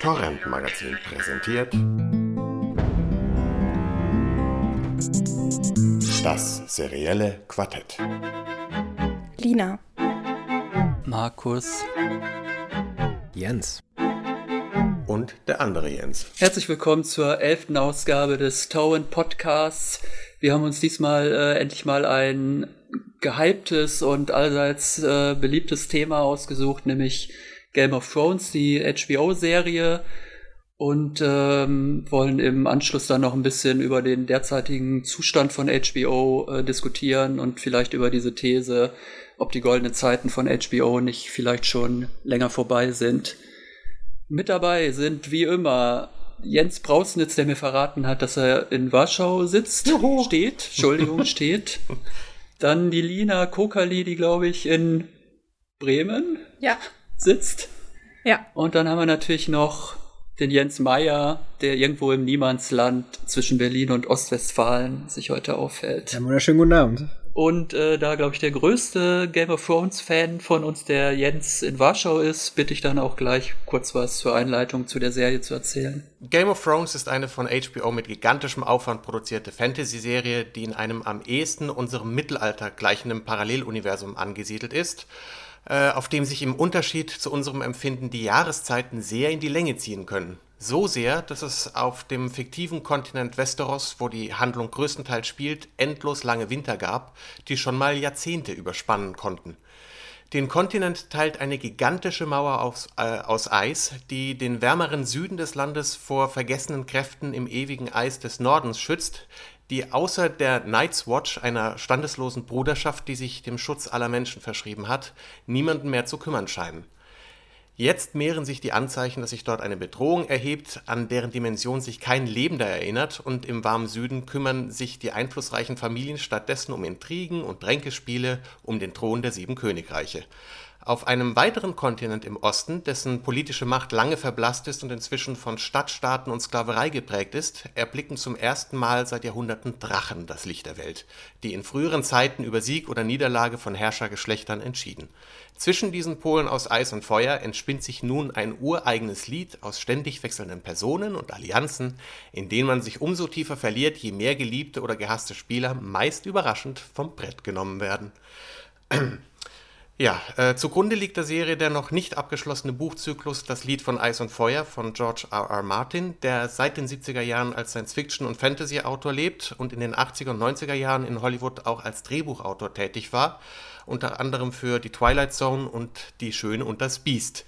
Torrent Magazin präsentiert das serielle Quartett. Lina. Markus. Jens. Und der andere Jens. Herzlich willkommen zur elften Ausgabe des Towen Podcasts. Wir haben uns diesmal äh, endlich mal ein gehyptes und allseits äh, beliebtes Thema ausgesucht, nämlich Game of Thrones, die HBO-Serie. Und ähm, wollen im Anschluss dann noch ein bisschen über den derzeitigen Zustand von HBO äh, diskutieren und vielleicht über diese These, ob die goldenen Zeiten von HBO nicht vielleicht schon länger vorbei sind. Mit dabei sind wie immer Jens Brausnitz, der mir verraten hat, dass er in Warschau sitzt, Juhu. steht, Entschuldigung, steht. Dann die Lina Kokali, die glaube ich in Bremen ja. sitzt. Ja. Und dann haben wir natürlich noch den Jens Meyer, der irgendwo im Niemandsland zwischen Berlin und Ostwestfalen sich heute aufhält. Ja, wunderschönen guten Abend. Und äh, da, glaube ich, der größte Game of Thrones-Fan von uns, der Jens in Warschau ist, bitte ich dann auch gleich kurz was zur Einleitung zu der Serie zu erzählen. Game of Thrones ist eine von HBO mit gigantischem Aufwand produzierte Fantasy-Serie, die in einem am ehesten unserem Mittelalter gleichenden Paralleluniversum angesiedelt ist auf dem sich im Unterschied zu unserem Empfinden die Jahreszeiten sehr in die Länge ziehen können. So sehr, dass es auf dem fiktiven Kontinent Westeros, wo die Handlung größtenteils spielt, endlos lange Winter gab, die schon mal Jahrzehnte überspannen konnten. Den Kontinent teilt eine gigantische Mauer aus, äh, aus, Eis, die den wärmeren Süden des Landes vor vergessenen Kräften im ewigen Eis des Nordens schützt, die außer der Night's Watch, einer standeslosen Bruderschaft, die sich dem Schutz aller Menschen verschrieben hat, niemanden mehr zu kümmern scheinen. Jetzt mehren sich die Anzeichen, dass sich dort eine Bedrohung erhebt, an deren Dimension sich kein Lebender erinnert, und im warmen Süden kümmern sich die einflussreichen Familien stattdessen um Intrigen und Ränkespiele um den Thron der sieben Königreiche. Auf einem weiteren Kontinent im Osten, dessen politische Macht lange verblasst ist und inzwischen von Stadtstaaten und Sklaverei geprägt ist, erblicken zum ersten Mal seit Jahrhunderten Drachen das Licht der Welt, die in früheren Zeiten über Sieg oder Niederlage von Herrschergeschlechtern entschieden. Zwischen diesen Polen aus Eis und Feuer entspinnt sich nun ein ureigenes Lied aus ständig wechselnden Personen und Allianzen, in denen man sich umso tiefer verliert, je mehr geliebte oder gehasste Spieler meist überraschend vom Brett genommen werden. Ja, äh, zugrunde liegt der Serie der noch nicht abgeschlossene Buchzyklus Das Lied von Eis und Feuer von George R. R. Martin, der seit den 70er Jahren als Science-Fiction- und Fantasy-Autor lebt und in den 80er und 90er Jahren in Hollywood auch als Drehbuchautor tätig war, unter anderem für Die Twilight Zone und Die Schöne und das Biest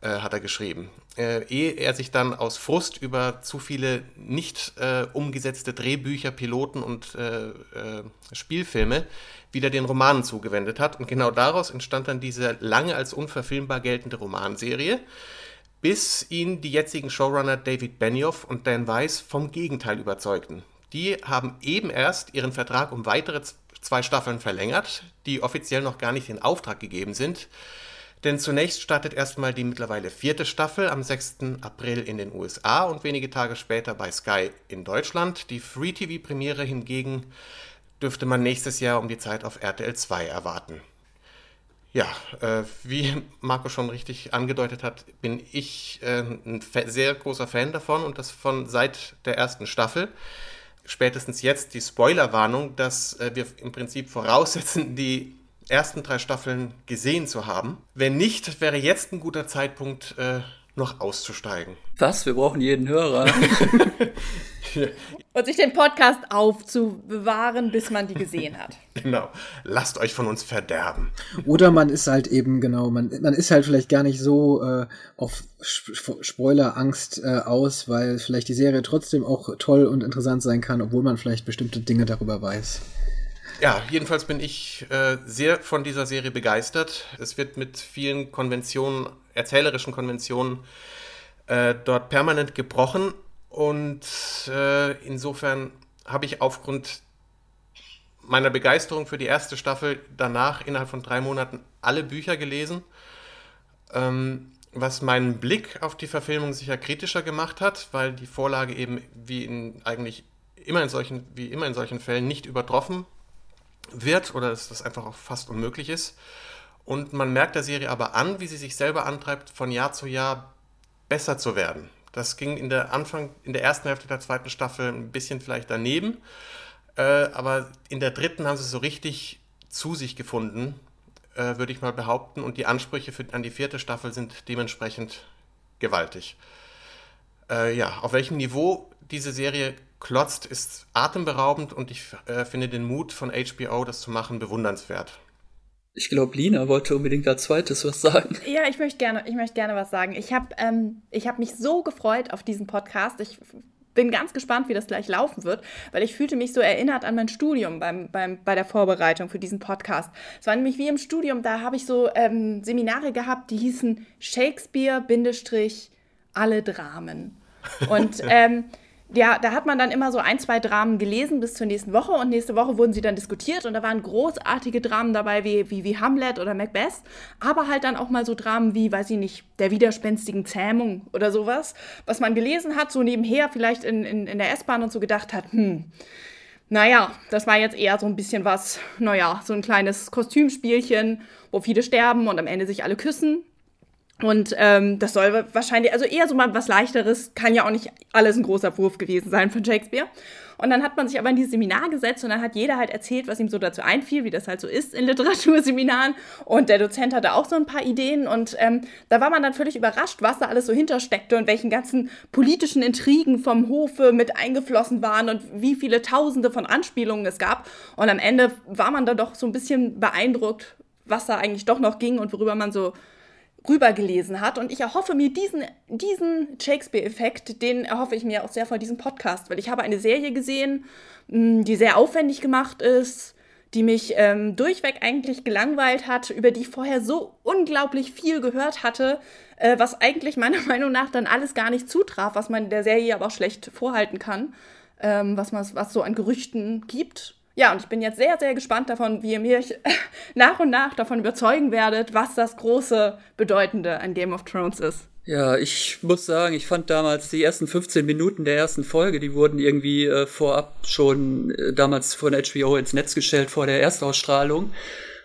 äh, hat er geschrieben. Äh, ehe er sich dann aus Frust über zu viele nicht äh, umgesetzte Drehbücher, Piloten und äh, äh, Spielfilme wieder den Romanen zugewendet hat. Und genau daraus entstand dann diese lange als unverfilmbar geltende Romanserie, bis ihn die jetzigen Showrunner David Benioff und Dan Weiss vom Gegenteil überzeugten. Die haben eben erst ihren Vertrag um weitere zwei Staffeln verlängert, die offiziell noch gar nicht in Auftrag gegeben sind. Denn zunächst startet erstmal die mittlerweile vierte Staffel am 6. April in den USA und wenige Tage später bei Sky in Deutschland. Die Free-TV-Premiere hingegen dürfte man nächstes Jahr um die Zeit auf RTL 2 erwarten. Ja, äh, wie Marco schon richtig angedeutet hat, bin ich äh, ein sehr großer Fan davon und das von seit der ersten Staffel. Spätestens jetzt die Spoilerwarnung, dass äh, wir im Prinzip voraussetzen, die ersten drei Staffeln gesehen zu haben. Wenn nicht, wäre jetzt ein guter Zeitpunkt, äh, noch auszusteigen. Was? Wir brauchen jeden Hörer. Und sich den Podcast aufzubewahren, bis man die gesehen hat. Genau. Lasst euch von uns verderben. Oder man ist halt eben, genau, man, man ist halt vielleicht gar nicht so äh, auf Spoilerangst äh, aus, weil vielleicht die Serie trotzdem auch toll und interessant sein kann, obwohl man vielleicht bestimmte Dinge darüber weiß. Ja, jedenfalls bin ich äh, sehr von dieser Serie begeistert. Es wird mit vielen Konventionen, erzählerischen Konventionen, äh, dort permanent gebrochen. Und äh, insofern habe ich aufgrund meiner Begeisterung für die erste Staffel danach innerhalb von drei Monaten alle Bücher gelesen, ähm, was meinen Blick auf die Verfilmung sicher kritischer gemacht hat, weil die Vorlage eben wie in eigentlich immer in solchen, wie immer in solchen Fällen nicht übertroffen wird oder dass das einfach auch fast unmöglich ist. Und man merkt der Serie aber an, wie sie sich selber antreibt, von Jahr zu Jahr besser zu werden. Das ging in der Anfang, in der ersten Hälfte der zweiten Staffel ein bisschen vielleicht daneben. Äh, aber in der dritten haben sie so richtig zu sich gefunden, äh, würde ich mal behaupten. Und die Ansprüche für, an die vierte Staffel sind dementsprechend gewaltig. Äh, ja, auf welchem Niveau diese Serie klotzt, ist atemberaubend und ich äh, finde den Mut von HBO, das zu machen, bewundernswert. Ich glaube, Lina wollte unbedingt als zweites was sagen. Ja, ich möchte gerne, ich möchte gerne was sagen. Ich habe ähm, hab mich so gefreut auf diesen Podcast. Ich bin ganz gespannt, wie das gleich laufen wird, weil ich fühlte mich so erinnert an mein Studium beim, beim, bei der Vorbereitung für diesen Podcast. Es war nämlich wie im Studium, da habe ich so ähm, Seminare gehabt, die hießen Shakespeare, alle Dramen. Und ähm, ja, da hat man dann immer so ein, zwei Dramen gelesen bis zur nächsten Woche und nächste Woche wurden sie dann diskutiert und da waren großartige Dramen dabei wie, wie, wie Hamlet oder Macbeth, aber halt dann auch mal so Dramen wie, weiß ich nicht, der widerspenstigen Zähmung oder sowas, was man gelesen hat, so nebenher vielleicht in, in, in der S-Bahn und so gedacht hat, hm, naja, das war jetzt eher so ein bisschen was, naja, so ein kleines Kostümspielchen, wo viele sterben und am Ende sich alle küssen. Und ähm, das soll wahrscheinlich, also eher so mal was Leichteres, kann ja auch nicht alles ein großer Wurf gewesen sein von Shakespeare. Und dann hat man sich aber in dieses Seminar gesetzt und dann hat jeder halt erzählt, was ihm so dazu einfiel, wie das halt so ist in Literaturseminaren. Und der Dozent hatte auch so ein paar Ideen und ähm, da war man dann völlig überrascht, was da alles so hintersteckte und welchen ganzen politischen Intrigen vom Hofe mit eingeflossen waren und wie viele Tausende von Anspielungen es gab. Und am Ende war man da doch so ein bisschen beeindruckt, was da eigentlich doch noch ging und worüber man so rübergelesen hat. Und ich erhoffe mir diesen, diesen Shakespeare-Effekt, den erhoffe ich mir auch sehr von diesem Podcast, weil ich habe eine Serie gesehen, mm, die sehr aufwendig gemacht ist, die mich ähm, durchweg eigentlich gelangweilt hat, über die ich vorher so unglaublich viel gehört hatte, äh, was eigentlich meiner Meinung nach dann alles gar nicht zutraf, was man der Serie aber auch schlecht vorhalten kann, ähm, was, man, was so an Gerüchten gibt. Ja, und ich bin jetzt sehr, sehr gespannt davon, wie ihr mich nach und nach davon überzeugen werdet, was das große Bedeutende an Game of Thrones ist. Ja, ich muss sagen, ich fand damals die ersten 15 Minuten der ersten Folge, die wurden irgendwie äh, vorab schon äh, damals von HBO ins Netz gestellt vor der Erstausstrahlung.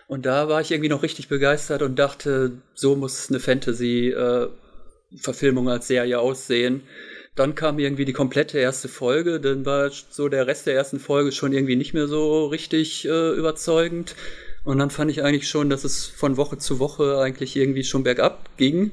Und da war ich irgendwie noch richtig begeistert und dachte, so muss eine Fantasy-Verfilmung äh, als Serie aussehen. Dann kam irgendwie die komplette erste Folge, dann war so der Rest der ersten Folge schon irgendwie nicht mehr so richtig äh, überzeugend. Und dann fand ich eigentlich schon, dass es von Woche zu Woche eigentlich irgendwie schon bergab ging.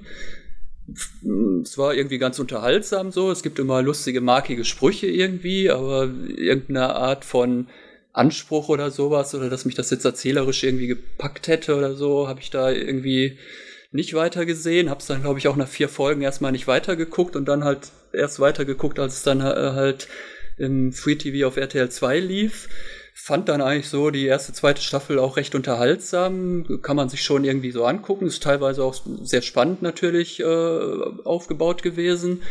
Es war irgendwie ganz unterhaltsam so. Es gibt immer lustige, markige Sprüche irgendwie, aber irgendeine Art von Anspruch oder sowas oder dass mich das jetzt erzählerisch irgendwie gepackt hätte oder so, habe ich da irgendwie nicht weitergesehen. Hab's dann, glaube ich, auch nach vier Folgen erstmal nicht weitergeguckt und dann halt erst weitergeguckt, als es dann äh, halt im Free TV auf RTL 2 lief. Fand dann eigentlich so die erste, zweite Staffel auch recht unterhaltsam. Kann man sich schon irgendwie so angucken. Ist teilweise auch sehr spannend natürlich äh, aufgebaut gewesen.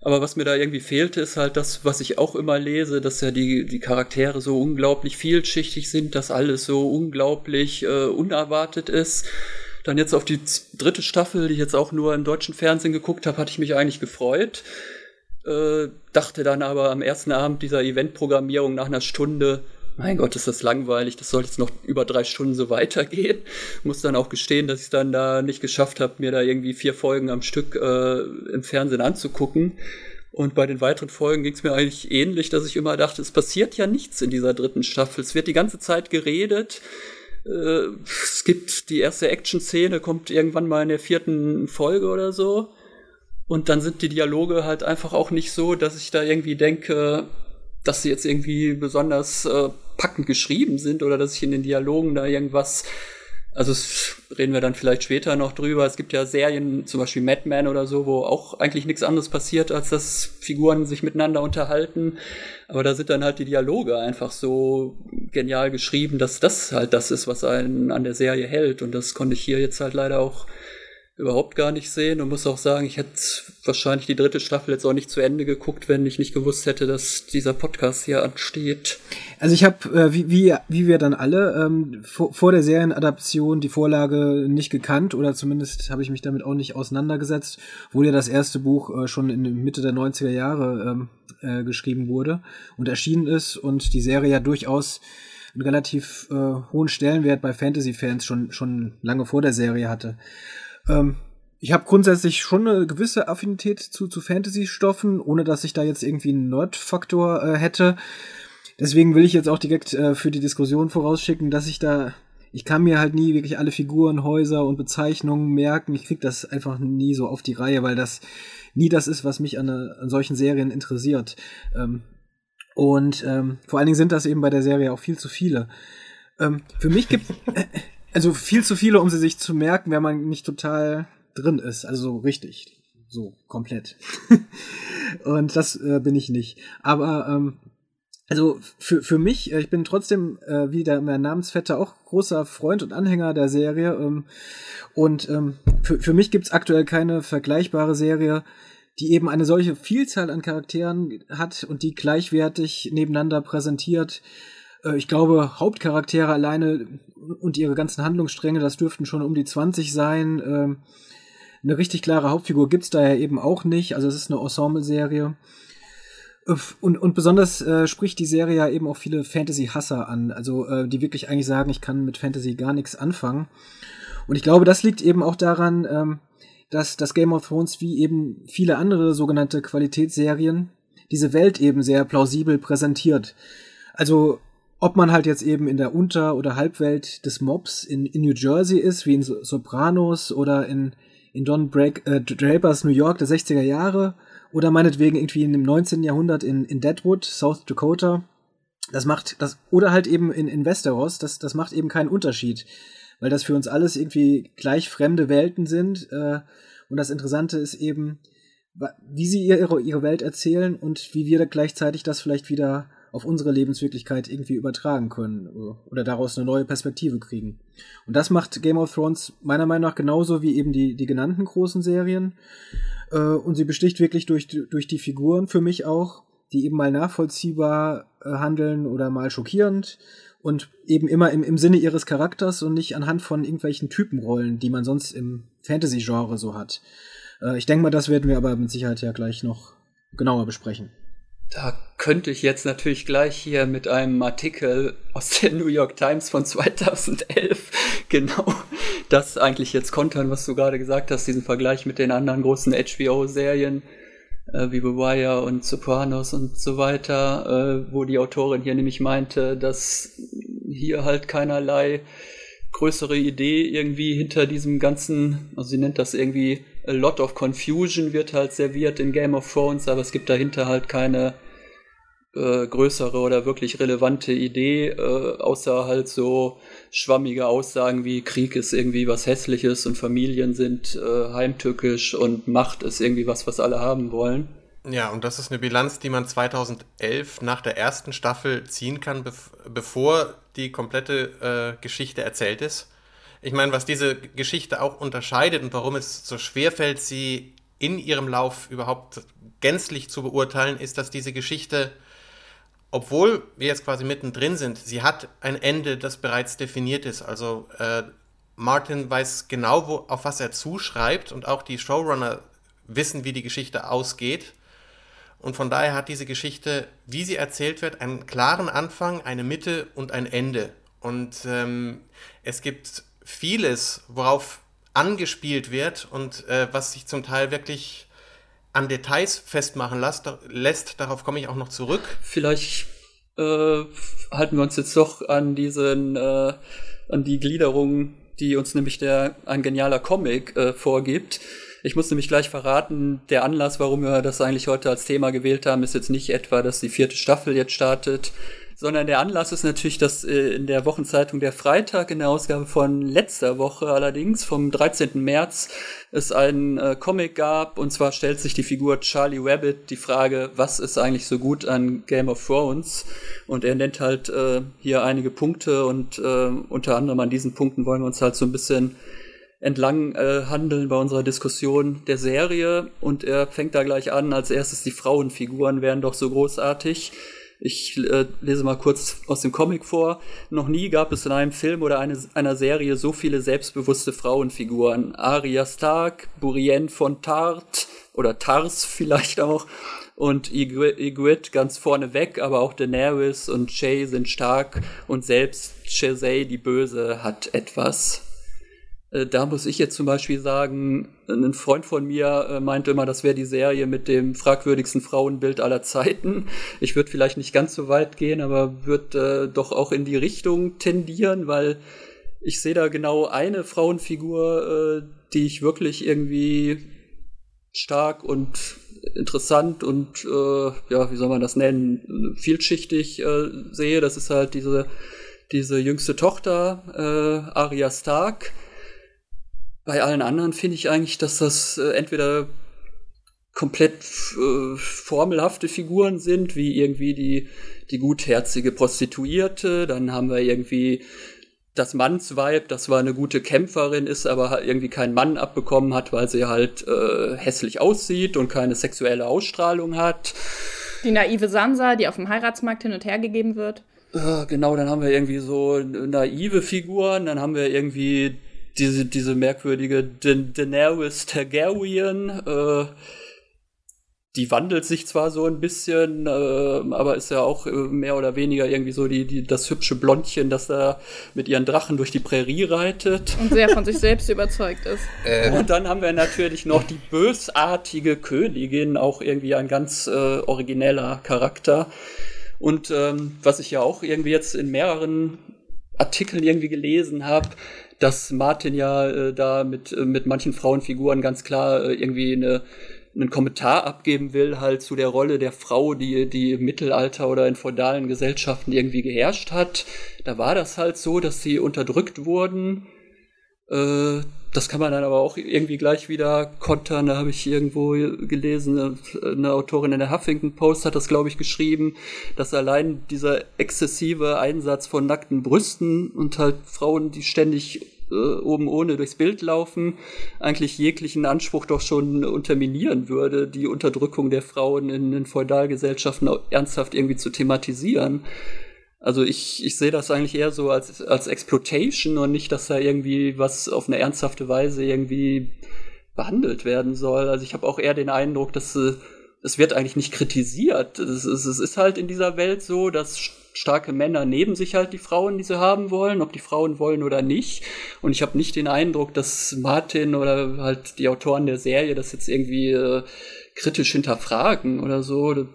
Aber was mir da irgendwie fehlte, ist halt das, was ich auch immer lese, dass ja die, die Charaktere so unglaublich vielschichtig sind, dass alles so unglaublich äh, unerwartet ist. Dann jetzt auf die dritte Staffel, die ich jetzt auch nur im deutschen Fernsehen geguckt habe, hatte ich mich eigentlich gefreut. Äh, dachte dann aber am ersten Abend dieser Eventprogrammierung nach einer Stunde, mein Gott, ist das langweilig, das soll jetzt noch über drei Stunden so weitergehen. Muss dann auch gestehen, dass ich dann da nicht geschafft habe, mir da irgendwie vier Folgen am Stück äh, im Fernsehen anzugucken. Und bei den weiteren Folgen ging es mir eigentlich ähnlich, dass ich immer dachte, es passiert ja nichts in dieser dritten Staffel. Es wird die ganze Zeit geredet. Äh, es gibt die erste Action-Szene, kommt irgendwann mal in der vierten Folge oder so. Und dann sind die Dialoge halt einfach auch nicht so, dass ich da irgendwie denke, dass sie jetzt irgendwie besonders äh, packend geschrieben sind oder dass ich in den Dialogen da irgendwas also reden wir dann vielleicht später noch drüber. Es gibt ja Serien, zum Beispiel Mad Men oder so, wo auch eigentlich nichts anderes passiert, als dass Figuren sich miteinander unterhalten. Aber da sind dann halt die Dialoge einfach so genial geschrieben, dass das halt das ist, was einen an der Serie hält. Und das konnte ich hier jetzt halt leider auch überhaupt gar nicht sehen und muss auch sagen, ich hätte wahrscheinlich die dritte Staffel jetzt auch nicht zu Ende geguckt, wenn ich nicht gewusst hätte, dass dieser Podcast hier ansteht. Also ich habe, äh, wie, wie, wie wir dann alle, ähm, vor, vor der Serienadaption die Vorlage nicht gekannt oder zumindest habe ich mich damit auch nicht auseinandergesetzt, wo ja das erste Buch äh, schon in Mitte der 90er Jahre ähm, äh, geschrieben wurde und erschienen ist und die Serie ja durchaus einen relativ äh, hohen Stellenwert bei Fantasy-Fans schon, schon lange vor der Serie hatte. Ähm, ich habe grundsätzlich schon eine gewisse Affinität zu, zu Fantasy-Stoffen, ohne dass ich da jetzt irgendwie einen Nerd-Faktor äh, hätte. Deswegen will ich jetzt auch direkt äh, für die Diskussion vorausschicken, dass ich da, ich kann mir halt nie wirklich alle Figuren, Häuser und Bezeichnungen merken. Ich krieg das einfach nie so auf die Reihe, weil das nie das ist, was mich an, an solchen Serien interessiert. Ähm, und ähm, vor allen Dingen sind das eben bei der Serie auch viel zu viele. Ähm, für mich gibt also viel zu viele, um sie sich zu merken, wenn man nicht total drin ist, also so richtig, so komplett. und das äh, bin ich nicht. Aber ähm, also für, für mich, äh, ich bin trotzdem, äh, wie der mein Namensvetter, auch großer Freund und Anhänger der Serie. Ähm, und ähm, für, für mich gibt's aktuell keine vergleichbare Serie, die eben eine solche Vielzahl an Charakteren hat und die gleichwertig nebeneinander präsentiert. Äh, ich glaube, Hauptcharaktere alleine und ihre ganzen Handlungsstränge, das dürften schon um die 20 sein. Ähm, eine richtig klare Hauptfigur gibt's da ja eben auch nicht. Also es ist eine Ensemble-Serie. Und, und besonders äh, spricht die Serie ja eben auch viele Fantasy-Hasser an, also äh, die wirklich eigentlich sagen, ich kann mit Fantasy gar nichts anfangen. Und ich glaube, das liegt eben auch daran, ähm, dass das Game of Thrones wie eben viele andere sogenannte Qualitätsserien diese Welt eben sehr plausibel präsentiert. Also ob man halt jetzt eben in der Unter- oder Halbwelt des Mobs in, in New Jersey ist, wie in Sopranos oder in, in Don Break, äh, Drapers New York der 60er Jahre, oder meinetwegen irgendwie in dem 19. Jahrhundert in, in Deadwood, South Dakota. Das macht das, oder halt eben in, in Westeros, das, das macht eben keinen Unterschied, weil das für uns alles irgendwie gleich fremde Welten sind. Äh, und das Interessante ist eben, wie sie ihre, ihre Welt erzählen und wie wir gleichzeitig das vielleicht wieder auf unsere Lebenswirklichkeit irgendwie übertragen können oder daraus eine neue Perspektive kriegen. Und das macht Game of Thrones meiner Meinung nach genauso wie eben die, die genannten großen Serien. Äh, und sie besticht wirklich durch, durch die Figuren für mich auch, die eben mal nachvollziehbar äh, handeln oder mal schockierend und eben immer im, im Sinne ihres Charakters und nicht anhand von irgendwelchen Typenrollen, die man sonst im Fantasy-Genre so hat. Äh, ich denke mal, das werden wir aber mit Sicherheit ja gleich noch genauer besprechen. Da könnte ich jetzt natürlich gleich hier mit einem Artikel aus der New York Times von 2011 genau das eigentlich jetzt kontern, was du gerade gesagt hast, diesen Vergleich mit den anderen großen HBO-Serien äh, wie The Wire und Sopranos und so weiter, äh, wo die Autorin hier nämlich meinte, dass hier halt keinerlei größere Idee irgendwie hinter diesem ganzen, also sie nennt das irgendwie a lot of confusion wird halt serviert in Game of Thrones, aber es gibt dahinter halt keine äh, größere oder wirklich relevante Idee, äh, außer halt so schwammige Aussagen wie Krieg ist irgendwie was Hässliches und Familien sind äh, heimtückisch und Macht ist irgendwie was, was alle haben wollen. Ja, und das ist eine Bilanz, die man 2011 nach der ersten Staffel ziehen kann, bev bevor die komplette äh, Geschichte erzählt ist. Ich meine, was diese Geschichte auch unterscheidet und warum es so schwer fällt, sie in ihrem Lauf überhaupt gänzlich zu beurteilen, ist, dass diese Geschichte obwohl wir jetzt quasi mittendrin sind, sie hat ein Ende, das bereits definiert ist. Also äh, Martin weiß genau, wo, auf was er zuschreibt und auch die Showrunner wissen, wie die Geschichte ausgeht. Und von daher hat diese Geschichte, wie sie erzählt wird, einen klaren Anfang, eine Mitte und ein Ende. Und ähm, es gibt vieles, worauf angespielt wird und äh, was sich zum Teil wirklich an Details festmachen lässt, lässt darauf komme ich auch noch zurück. Vielleicht äh, halten wir uns jetzt doch an diesen, äh, an die Gliederung, die uns nämlich der ein genialer Comic äh, vorgibt. Ich muss nämlich gleich verraten, der Anlass, warum wir das eigentlich heute als Thema gewählt haben, ist jetzt nicht etwa, dass die vierte Staffel jetzt startet, sondern der Anlass ist natürlich, dass äh, in der Wochenzeitung der Freitag, in der Ausgabe von letzter Woche allerdings, vom 13. März, es einen äh, Comic gab, und zwar stellt sich die Figur Charlie Rabbit die Frage, was ist eigentlich so gut an Game of Thrones? Und er nennt halt äh, hier einige Punkte und äh, unter anderem an diesen Punkten wollen wir uns halt so ein bisschen entlang äh, handeln bei unserer Diskussion der Serie und er fängt da gleich an, als erstes die Frauenfiguren wären doch so großartig. Ich äh, lese mal kurz aus dem Comic vor. Noch nie gab es in einem Film oder eine, einer Serie so viele selbstbewusste Frauenfiguren. Arya Stark, Burien von Tart oder Tars vielleicht auch und Ygritte ganz vorne weg, aber auch Daenerys und Shay sind stark und selbst Cersei, die Böse, hat etwas. Äh, da muss ich jetzt zum Beispiel sagen, ein Freund von mir äh, meinte immer, das wäre die Serie mit dem fragwürdigsten Frauenbild aller Zeiten. Ich würde vielleicht nicht ganz so weit gehen, aber würde äh, doch auch in die Richtung tendieren, weil ich sehe da genau eine Frauenfigur, äh, die ich wirklich irgendwie stark und interessant und äh, ja, wie soll man das nennen, vielschichtig äh, sehe. Das ist halt diese, diese jüngste Tochter, Arya Stark bei allen anderen finde ich eigentlich, dass das äh, entweder komplett äh, formelhafte Figuren sind, wie irgendwie die, die gutherzige Prostituierte. Dann haben wir irgendwie das Mannsweib, das war eine gute Kämpferin ist, aber irgendwie keinen Mann abbekommen hat, weil sie halt äh, hässlich aussieht und keine sexuelle Ausstrahlung hat. Die naive Sansa, die auf dem Heiratsmarkt hin und her gegeben wird. Äh, genau, dann haben wir irgendwie so naive Figuren, dann haben wir irgendwie diese, diese merkwürdige da Daenerys Targaryen, äh, die wandelt sich zwar so ein bisschen, äh, aber ist ja auch äh, mehr oder weniger irgendwie so die, die, das hübsche Blondchen, das da mit ihren Drachen durch die Prärie reitet. Und sehr von sich selbst überzeugt ist. Äh. Und dann haben wir natürlich noch die bösartige Königin, auch irgendwie ein ganz äh, origineller Charakter. Und ähm, was ich ja auch irgendwie jetzt in mehreren Artikeln irgendwie gelesen habe, dass Martin ja äh, da mit, äh, mit manchen Frauenfiguren ganz klar äh, irgendwie eine, einen Kommentar abgeben will, halt zu der Rolle der Frau, die, die im Mittelalter oder in feudalen Gesellschaften irgendwie geherrscht hat. Da war das halt so, dass sie unterdrückt wurden. Äh, das kann man dann aber auch irgendwie gleich wieder kontern. Da habe ich irgendwo gelesen, eine Autorin in der Huffington Post hat das, glaube ich, geschrieben, dass allein dieser exzessive Einsatz von nackten Brüsten und halt Frauen, die ständig äh, oben ohne durchs Bild laufen, eigentlich jeglichen Anspruch doch schon unterminieren würde, die Unterdrückung der Frauen in, in Feudalgesellschaften ernsthaft irgendwie zu thematisieren. Also ich, ich sehe das eigentlich eher so als, als Exploitation und nicht, dass da irgendwie was auf eine ernsthafte Weise irgendwie behandelt werden soll. Also ich habe auch eher den Eindruck, dass äh, es wird eigentlich nicht kritisiert. Es, es, es ist halt in dieser Welt so, dass starke Männer neben sich halt die Frauen, die sie haben wollen, ob die Frauen wollen oder nicht. Und ich habe nicht den Eindruck, dass Martin oder halt die Autoren der Serie das jetzt irgendwie äh, kritisch hinterfragen oder so.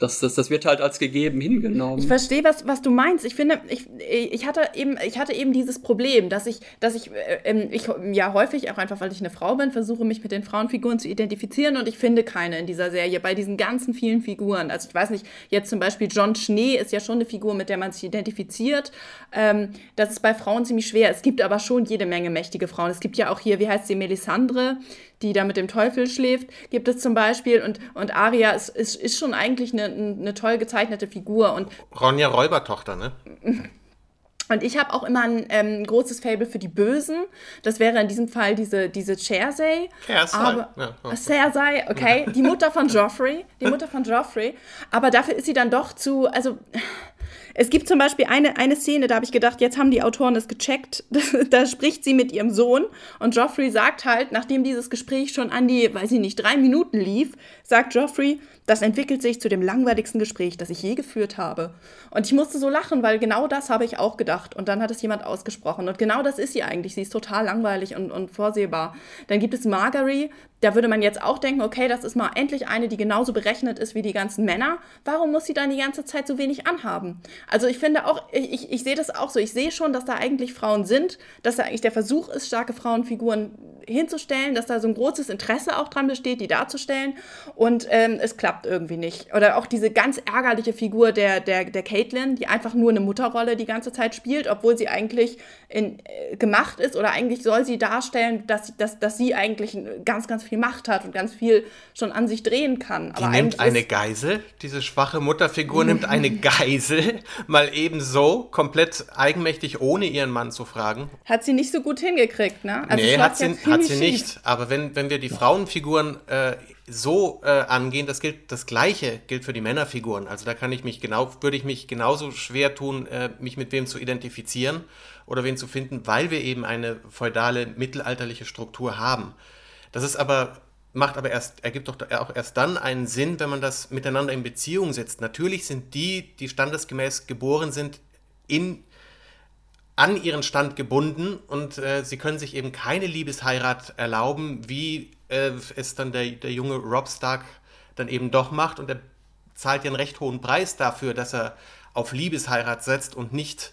Das, das, das wird halt als gegeben hingenommen. Ich verstehe, was, was du meinst. Ich finde, ich, ich, hatte eben, ich hatte eben dieses Problem, dass ich, dass ich, äh, ähm, ich ja häufig, auch einfach weil ich eine Frau bin, versuche mich mit den Frauenfiguren zu identifizieren und ich finde keine in dieser Serie, bei diesen ganzen vielen Figuren. Also ich weiß nicht, jetzt zum Beispiel John Schnee ist ja schon eine Figur, mit der man sich identifiziert. Ähm, das ist bei Frauen ziemlich schwer. Es gibt aber schon jede Menge mächtige Frauen. Es gibt ja auch hier, wie heißt sie, Melisandre, die da mit dem Teufel schläft, gibt es zum Beispiel. Und, und Aria ist, ist, ist schon eigentlich eine, eine toll gezeichnete Figur. Und Ronja Räubertochter, ne? Und ich habe auch immer ein ähm, großes Fable für die Bösen. Das wäre in diesem Fall diese, diese Cersei. Cersei. Aber, ja, okay. Cersei, okay. Die Mutter von Joffrey. Die Mutter von Joffrey. Aber dafür ist sie dann doch zu, also es gibt zum Beispiel eine, eine Szene, da habe ich gedacht, jetzt haben die Autoren das gecheckt. da spricht sie mit ihrem Sohn und Joffrey sagt halt, nachdem dieses Gespräch schon an die, weiß ich nicht, drei Minuten lief, sagt Joffrey, das entwickelt sich zu dem langweiligsten Gespräch, das ich je geführt habe. Und ich musste so lachen, weil genau das habe ich auch gedacht. Und dann hat es jemand ausgesprochen. Und genau das ist sie eigentlich. Sie ist total langweilig und, und vorsehbar. Dann gibt es Margery, da würde man jetzt auch denken, okay, das ist mal endlich eine, die genauso berechnet ist wie die ganzen Männer. Warum muss sie dann die ganze Zeit so wenig anhaben? Also ich finde auch, ich, ich sehe das auch so. Ich sehe schon, dass da eigentlich Frauen sind, dass da eigentlich der Versuch ist, starke Frauenfiguren hinzustellen, dass da so ein großes Interesse auch dran besteht, die darzustellen. Und ähm, es klappt irgendwie nicht. Oder auch diese ganz ärgerliche Figur der, der, der Caitlin, die einfach nur eine Mutterrolle die ganze Zeit spielt, obwohl sie eigentlich in, äh, gemacht ist oder eigentlich soll sie darstellen, dass, dass, dass sie eigentlich ganz, ganz viel Macht hat und ganz viel schon an sich drehen kann. Die nimmt eine Geisel, diese schwache Mutterfigur nimmt eine Geisel, mal eben so, komplett eigenmächtig, ohne ihren Mann zu fragen. Hat sie nicht so gut hingekriegt, ne? Also nee, hat sie, hat sie nicht. Aber wenn, wenn wir die Frauenfiguren äh, so äh, angehen, das gilt, das Gleiche gilt für die Männerfiguren. Also da kann ich mich genau, würde ich mich genauso schwer tun, äh, mich mit wem zu identifizieren oder wen zu finden, weil wir eben eine feudale, mittelalterliche Struktur haben. Das ist aber, macht aber erst, ergibt doch auch erst dann einen Sinn, wenn man das miteinander in Beziehung setzt. Natürlich sind die, die standesgemäß geboren sind, in an ihren Stand gebunden und äh, sie können sich eben keine Liebesheirat erlauben, wie äh, es dann der, der junge Rob Stark dann eben doch macht und er zahlt ja einen recht hohen Preis dafür, dass er auf Liebesheirat setzt und nicht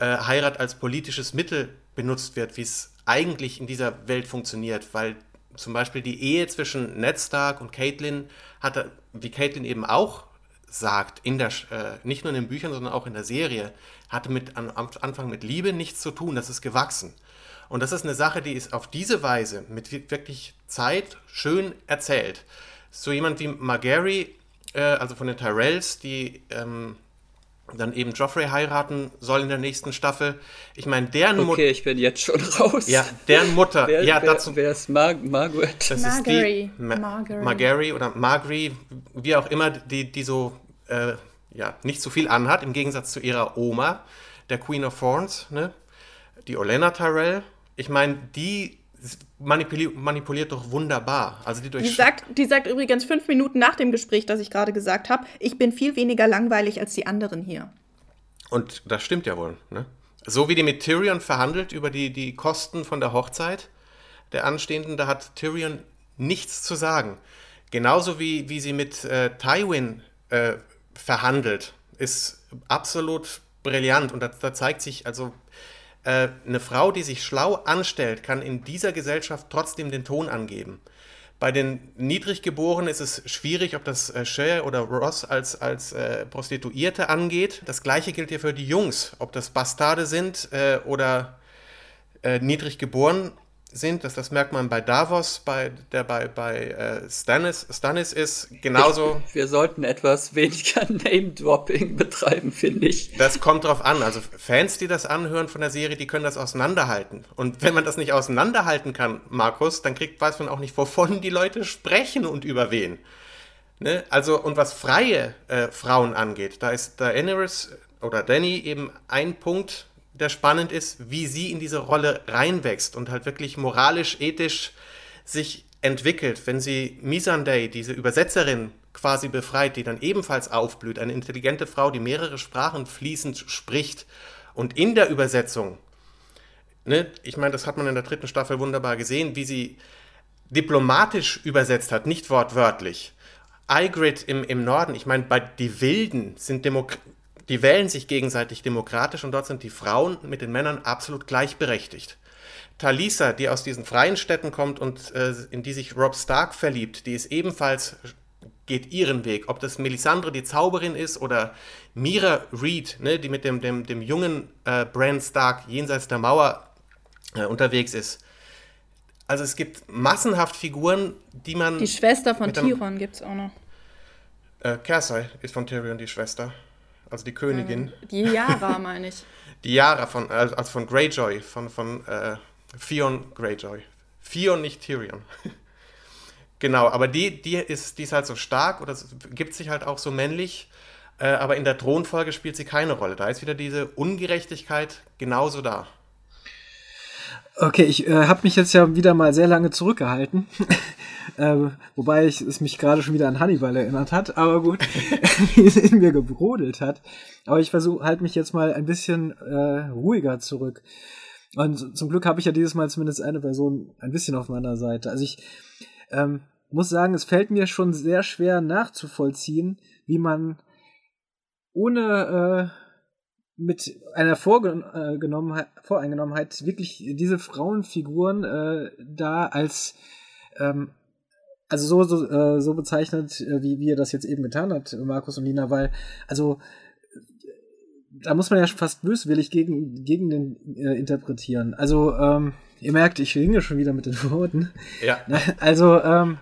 äh, Heirat als politisches Mittel benutzt wird, wie es eigentlich in dieser Welt funktioniert, weil zum Beispiel die Ehe zwischen Ned Stark und Caitlin hatte, wie Caitlin eben auch sagt, in der, äh, nicht nur in den Büchern, sondern auch in der Serie, hatte mit, am Anfang mit Liebe nichts zu tun, das ist gewachsen. Und das ist eine Sache, die ist auf diese Weise mit wirklich Zeit schön erzählt. So jemand wie Margery, äh, also von den Tyrells, die ähm, dann eben Joffrey heiraten soll in der nächsten Staffel. Ich meine, deren Mutter. Okay, ich bin jetzt schon raus. Ja, deren Mutter. wer, ja, wer, dazu. Wer ist Mar Margaret? Das Margery. ist die Ma Margery. Margery oder Margery, wie auch immer, die, die so äh, ja, nicht so viel anhat, im Gegensatz zu ihrer Oma, der Queen of Thorns, ne? die Olenna Tyrell. Ich meine, die manipuliert, manipuliert doch wunderbar. Also die, die, sagt, die sagt übrigens fünf Minuten nach dem Gespräch, das ich gerade gesagt habe, ich bin viel weniger langweilig als die anderen hier. Und das stimmt ja wohl. Ne? So wie die mit Tyrion verhandelt über die, die Kosten von der Hochzeit der Anstehenden, da hat Tyrion nichts zu sagen. Genauso wie, wie sie mit äh, Tywin äh, verhandelt, ist absolut brillant. Und da, da zeigt sich, also äh, eine Frau, die sich schlau anstellt, kann in dieser Gesellschaft trotzdem den Ton angeben. Bei den Niedriggeborenen ist es schwierig, ob das äh, Cher oder Ross als, als äh, Prostituierte angeht. Das gleiche gilt ja für die Jungs, ob das Bastarde sind äh, oder äh, niedrig geboren sind. Das, das merkt man bei Davos, bei, der bei, bei äh, Stannis, Stannis ist. Genauso. Ich, wir sollten etwas weniger Name-Dropping betreiben, finde ich. Das kommt drauf an. Also Fans, die das anhören von der Serie, die können das auseinanderhalten. Und wenn man das nicht auseinanderhalten kann, Markus, dann kriegt, weiß man auch nicht, wovon die Leute sprechen und über wen. Ne? Also, und was freie äh, Frauen angeht, da ist Daenerys oder Danny eben ein Punkt, der spannend ist, wie sie in diese Rolle reinwächst und halt wirklich moralisch, ethisch sich entwickelt. Wenn sie Missandei, diese Übersetzerin, quasi befreit, die dann ebenfalls aufblüht, eine intelligente Frau, die mehrere Sprachen fließend spricht und in der Übersetzung, ne, ich meine, das hat man in der dritten Staffel wunderbar gesehen, wie sie diplomatisch übersetzt hat, nicht wortwörtlich. Ygritte im, im Norden, ich meine, bei die Wilden sind Demok die wählen sich gegenseitig demokratisch und dort sind die Frauen mit den Männern absolut gleichberechtigt. Talisa, die aus diesen freien Städten kommt und äh, in die sich Rob Stark verliebt, die ist ebenfalls, geht ihren Weg. Ob das Melisandre die Zauberin ist oder Mira Reed, ne, die mit dem, dem, dem jungen äh, Bran Stark jenseits der Mauer äh, unterwegs ist. Also es gibt massenhaft Figuren, die man... Die Schwester von Tyrion gibt es auch noch. Äh, Cersei ist von Tyrion die Schwester also die Königin. Die Yara, meine ich. Die Yara von, also von Greyjoy, von, von äh, Theon Greyjoy. Theon, nicht Tyrion. genau, aber die, die, ist, die ist halt so stark oder gibt sich halt auch so männlich, äh, aber in der Thronfolge spielt sie keine Rolle. Da ist wieder diese Ungerechtigkeit genauso da. Okay, ich äh, habe mich jetzt ja wieder mal sehr lange zurückgehalten. äh, wobei ich, es mich gerade schon wieder an Hannibal erinnert hat, aber gut, wie es in mir gebrodelt hat. Aber ich versuche halt mich jetzt mal ein bisschen äh, ruhiger zurück. Und zum Glück habe ich ja dieses Mal zumindest eine Person ein bisschen auf meiner Seite. Also ich ähm, muss sagen, es fällt mir schon sehr schwer nachzuvollziehen, wie man ohne äh, mit einer Vorgenommenheit, Voreingenommenheit wirklich diese Frauenfiguren äh, da als ähm, also so so, äh, so bezeichnet, äh, wie, wie ihr das jetzt eben getan habt, Markus und Nina, weil also da muss man ja fast böswillig gegen, gegen den äh, interpretieren. Also ähm, ihr merkt, ich ringe schon wieder mit den Worten. Ja. Also ähm,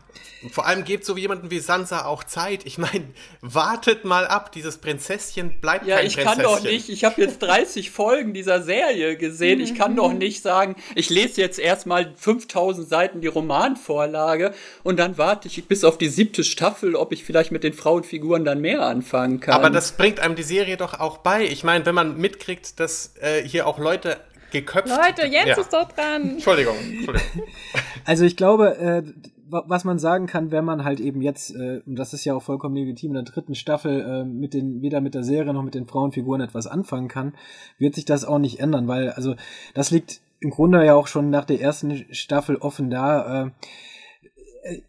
vor allem gebt so jemanden wie Sansa auch Zeit. Ich meine, wartet mal ab, dieses Prinzesschen bleibt ja, kein ich Prinzesschen. kann doch nicht, ich habe jetzt 30 Folgen dieser Serie gesehen. Ich kann doch nicht sagen, ich lese jetzt erstmal 5000 Seiten die Romanvorlage und dann warte ich bis auf die siebte Staffel, ob ich vielleicht mit den Frauenfiguren dann mehr anfangen kann. Aber das bringt einem die Serie doch auch bei. Ich meine, wenn man mitkriegt, dass äh, hier auch Leute geköpft. Leute, Jens Ja. ist doch dran. Entschuldigung, Entschuldigung. Also ich glaube, äh, wa- was man sagen kann, wenn man halt eben jetzt, äh, und das ist ja auch vollkommen legitim, in der dritten Staffel äh, mit den, weder mit der Serie noch mit den Frauenfiguren etwas anfangen kann, wird sich das auch nicht ändern, weil, also, das liegt im Grunde ja auch schon nach der ersten Staffel offen da. Äh,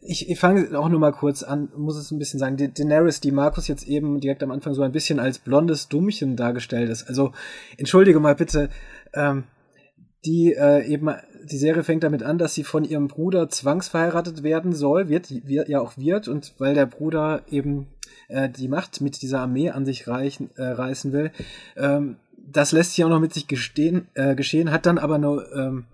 ich, ich fange auch nur mal kurz an, muss es ein bisschen sagen. Da- Daenerys, die Markus jetzt eben direkt am Anfang so ein bisschen als blondes Dummchen dargestellt ist. Also, entschuldige mal bitte, ähm, die äh, eben die Serie fängt damit an, dass sie von ihrem Bruder zwangsverheiratet werden soll, wird, wird ja auch wird und weil der Bruder eben äh, die Macht mit dieser Armee an sich reichen, äh, reißen will, ähm, das lässt sich auch noch mit sich gestehen, äh, geschehen, hat dann aber eine, ähm,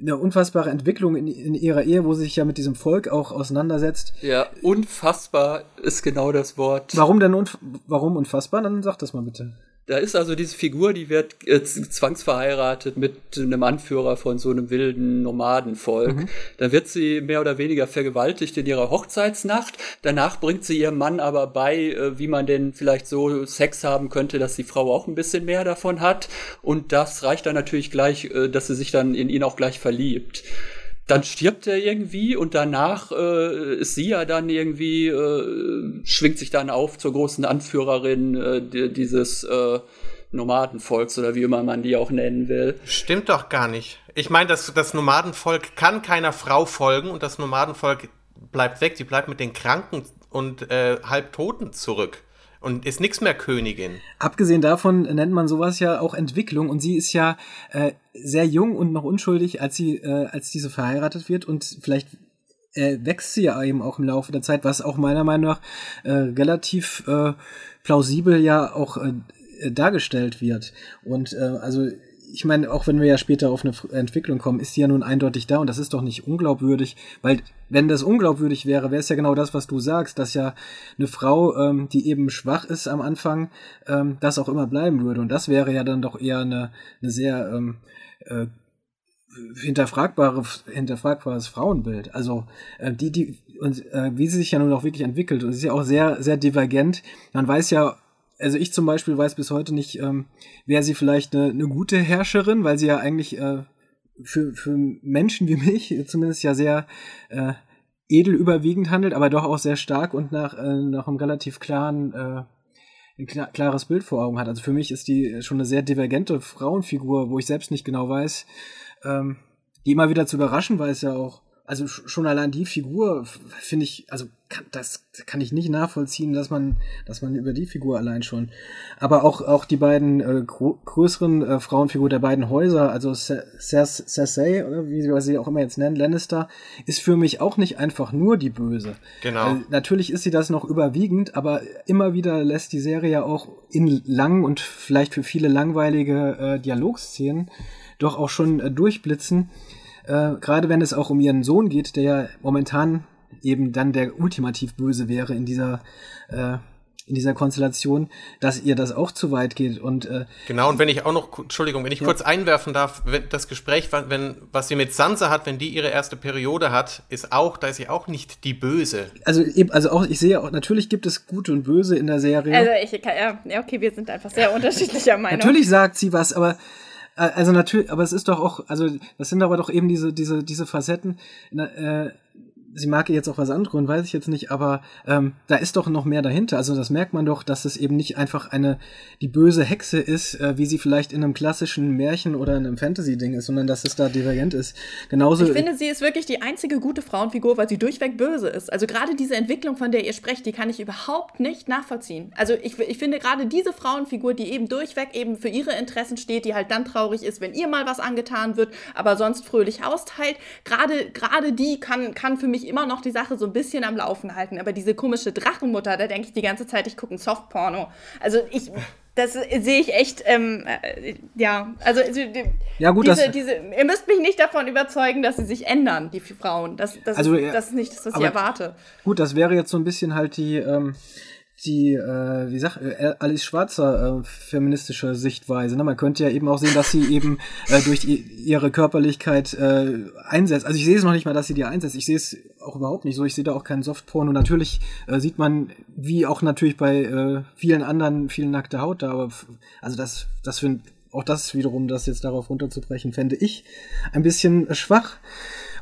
eine unfassbare Entwicklung in, in ihrer Ehe, wo sie sich ja mit diesem Volk auch auseinandersetzt. Ja, unfassbar ist genau das Wort. Warum denn unf warum unfassbar? Dann sag das mal bitte. Da ist also diese Figur, die wird äh, zwangsverheiratet mit einem Anführer von so einem wilden Nomadenvolk. Dann wird sie mehr oder weniger vergewaltigt in ihrer Hochzeitsnacht. Danach bringt sie ihrem Mann aber bei, äh, wie man denn vielleicht so Sex haben könnte, dass die Frau auch ein bisschen mehr davon hat. Und das reicht dann natürlich gleich, äh, dass sie sich dann in ihn auch gleich verliebt. Dann stirbt er irgendwie und danach äh, ist sie ja dann irgendwie, äh, schwingt sich dann auf zur großen Anführerin äh, di- dieses äh, Nomadenvolks oder wie immer man die auch nennen will. Stimmt doch gar nicht. Ich meine, das, das Nomadenvolk kann keiner Frau folgen und das Nomadenvolk bleibt weg. Die bleibt mit den Kranken und äh, Halbtoten zurück und ist nichts mehr Königin. Abgesehen davon nennt man sowas ja auch Entwicklung und sie ist ja äh, sehr jung und noch unschuldig, als sie, äh, als diese verheiratet wird und vielleicht äh, wächst sie ja eben auch im Laufe der Zeit, was auch meiner Meinung nach äh, relativ äh, plausibel ja auch äh, dargestellt wird. Und äh, also ich meine, auch wenn wir ja später auf eine Entwicklung kommen, ist sie ja nun eindeutig da und das ist doch nicht unglaubwürdig, weil wenn das unglaubwürdig wäre, wäre es ja genau das, was du sagst, dass ja eine Frau, ähm, die eben schwach ist am Anfang, ähm, das auch immer bleiben würde. Und das wäre ja dann doch eher eine, eine sehr ähm, äh, hinterfragbare, hinterfragbares Frauenbild. Also äh, die, die und äh, wie sie sich ja nun auch wirklich entwickelt. Und sie ist ja auch sehr, sehr divergent. Man weiß ja, also ich zum Beispiel weiß bis heute nicht, ähm, wäre sie vielleicht eine, eine gute Herrscherin, weil sie ja eigentlich äh, für, für Menschen wie mich zumindest ja sehr äh, edel überwiegend handelt, aber doch auch sehr stark und nach, äh, nach einem relativ klaren äh, ein klar, klares Bild vor Augen hat. Also für mich ist die schon eine sehr divergente Frauenfigur, wo ich selbst nicht genau weiß, ähm, die immer wieder zu überraschen weiß ja auch. Also sch- schon allein die Figur finde ich, also kann, das kann ich nicht nachvollziehen, dass man, dass man über die Figur allein schon. Aber auch auch die beiden äh, größeren äh, Frauenfiguren der beiden Häuser, also Cer- Cer- Cersei oder wie wir sie auch immer jetzt nennen, Lannister, ist für mich auch nicht einfach nur die Böse. Genau. Äh, natürlich ist sie das noch überwiegend, aber immer wieder lässt die Serie ja auch in langen und vielleicht für viele langweilige äh, Dialogszenen doch auch schon äh, durchblitzen. Äh, Gerade wenn es auch um ihren Sohn geht, der ja momentan eben dann der ultimativ Böse wäre in dieser äh, in dieser Konstellation, dass ihr das auch zu weit geht und äh, Genau, und wenn ich auch noch, Entschuldigung, wenn ich kurz einwerfen darf, wenn das Gespräch, wenn, was sie mit Sansa hat, wenn die ihre erste Periode hat, ist auch, da ist sie auch nicht die Böse. also eben also auch ich sehe auch natürlich gibt es Gute und Böse in der Serie. Also ich kann, ja, ja, okay, wir sind einfach sehr unterschiedlicher Meinung. Natürlich sagt sie was, aber also natürlich, aber es ist doch auch, also das sind aber doch eben diese diese diese Facetten. Na, äh, sie mag jetzt auch was anderes, weiß ich jetzt nicht, aber ähm, da ist doch noch mehr dahinter. Also das merkt man doch, dass es eben nicht einfach eine die böse Hexe ist, äh, wie sie vielleicht in einem klassischen Märchen oder in einem Fantasy-Ding ist, sondern dass es da divergent ist. Genauso. Ich finde, sie ist wirklich die einzige gute Frauenfigur, weil sie durchweg böse ist. Also gerade diese Entwicklung, von der ihr sprecht, die kann ich überhaupt nicht nachvollziehen. Also ich, ich finde gerade diese Frauenfigur, die eben durchweg eben für ihre Interessen steht, die halt dann traurig ist, wenn ihr mal was angetan wird, aber sonst fröhlich austeilt, gerade, gerade die kann, kann für mich immer noch die Sache so ein bisschen am Laufen halten. Aber diese komische Drachenmutter, da denke ich die ganze Zeit, ich gucke ein Softporno. Also ich... Das sehe ich echt, ähm, äh, ja, also die- Ja, gut, diese, diese, ihr müsst mich nicht davon überzeugen, dass sie sich ändern, die Frauen. Das, das, Also, ist, das ist nicht das, was ich erwarte. Gut, das wäre jetzt so ein bisschen halt die, ähm, die, äh, wie sagt äh, Alice Schwarzer äh, feministische Sichtweise. Ne? Man könnte ja eben auch sehen, dass sie eben äh, durch die, ihre Körperlichkeit äh, einsetzt. Also ich sehe es noch nicht mal, dass sie die einsetzt. Ich sehe es auch überhaupt nicht so. Ich sehe da auch keinen Softporn. Und natürlich äh, sieht man, wie auch natürlich bei äh, vielen anderen, viel nackte Haut da. Aber also das, das find, auch das wiederum, das jetzt darauf runterzubrechen, fände ich ein bisschen schwach.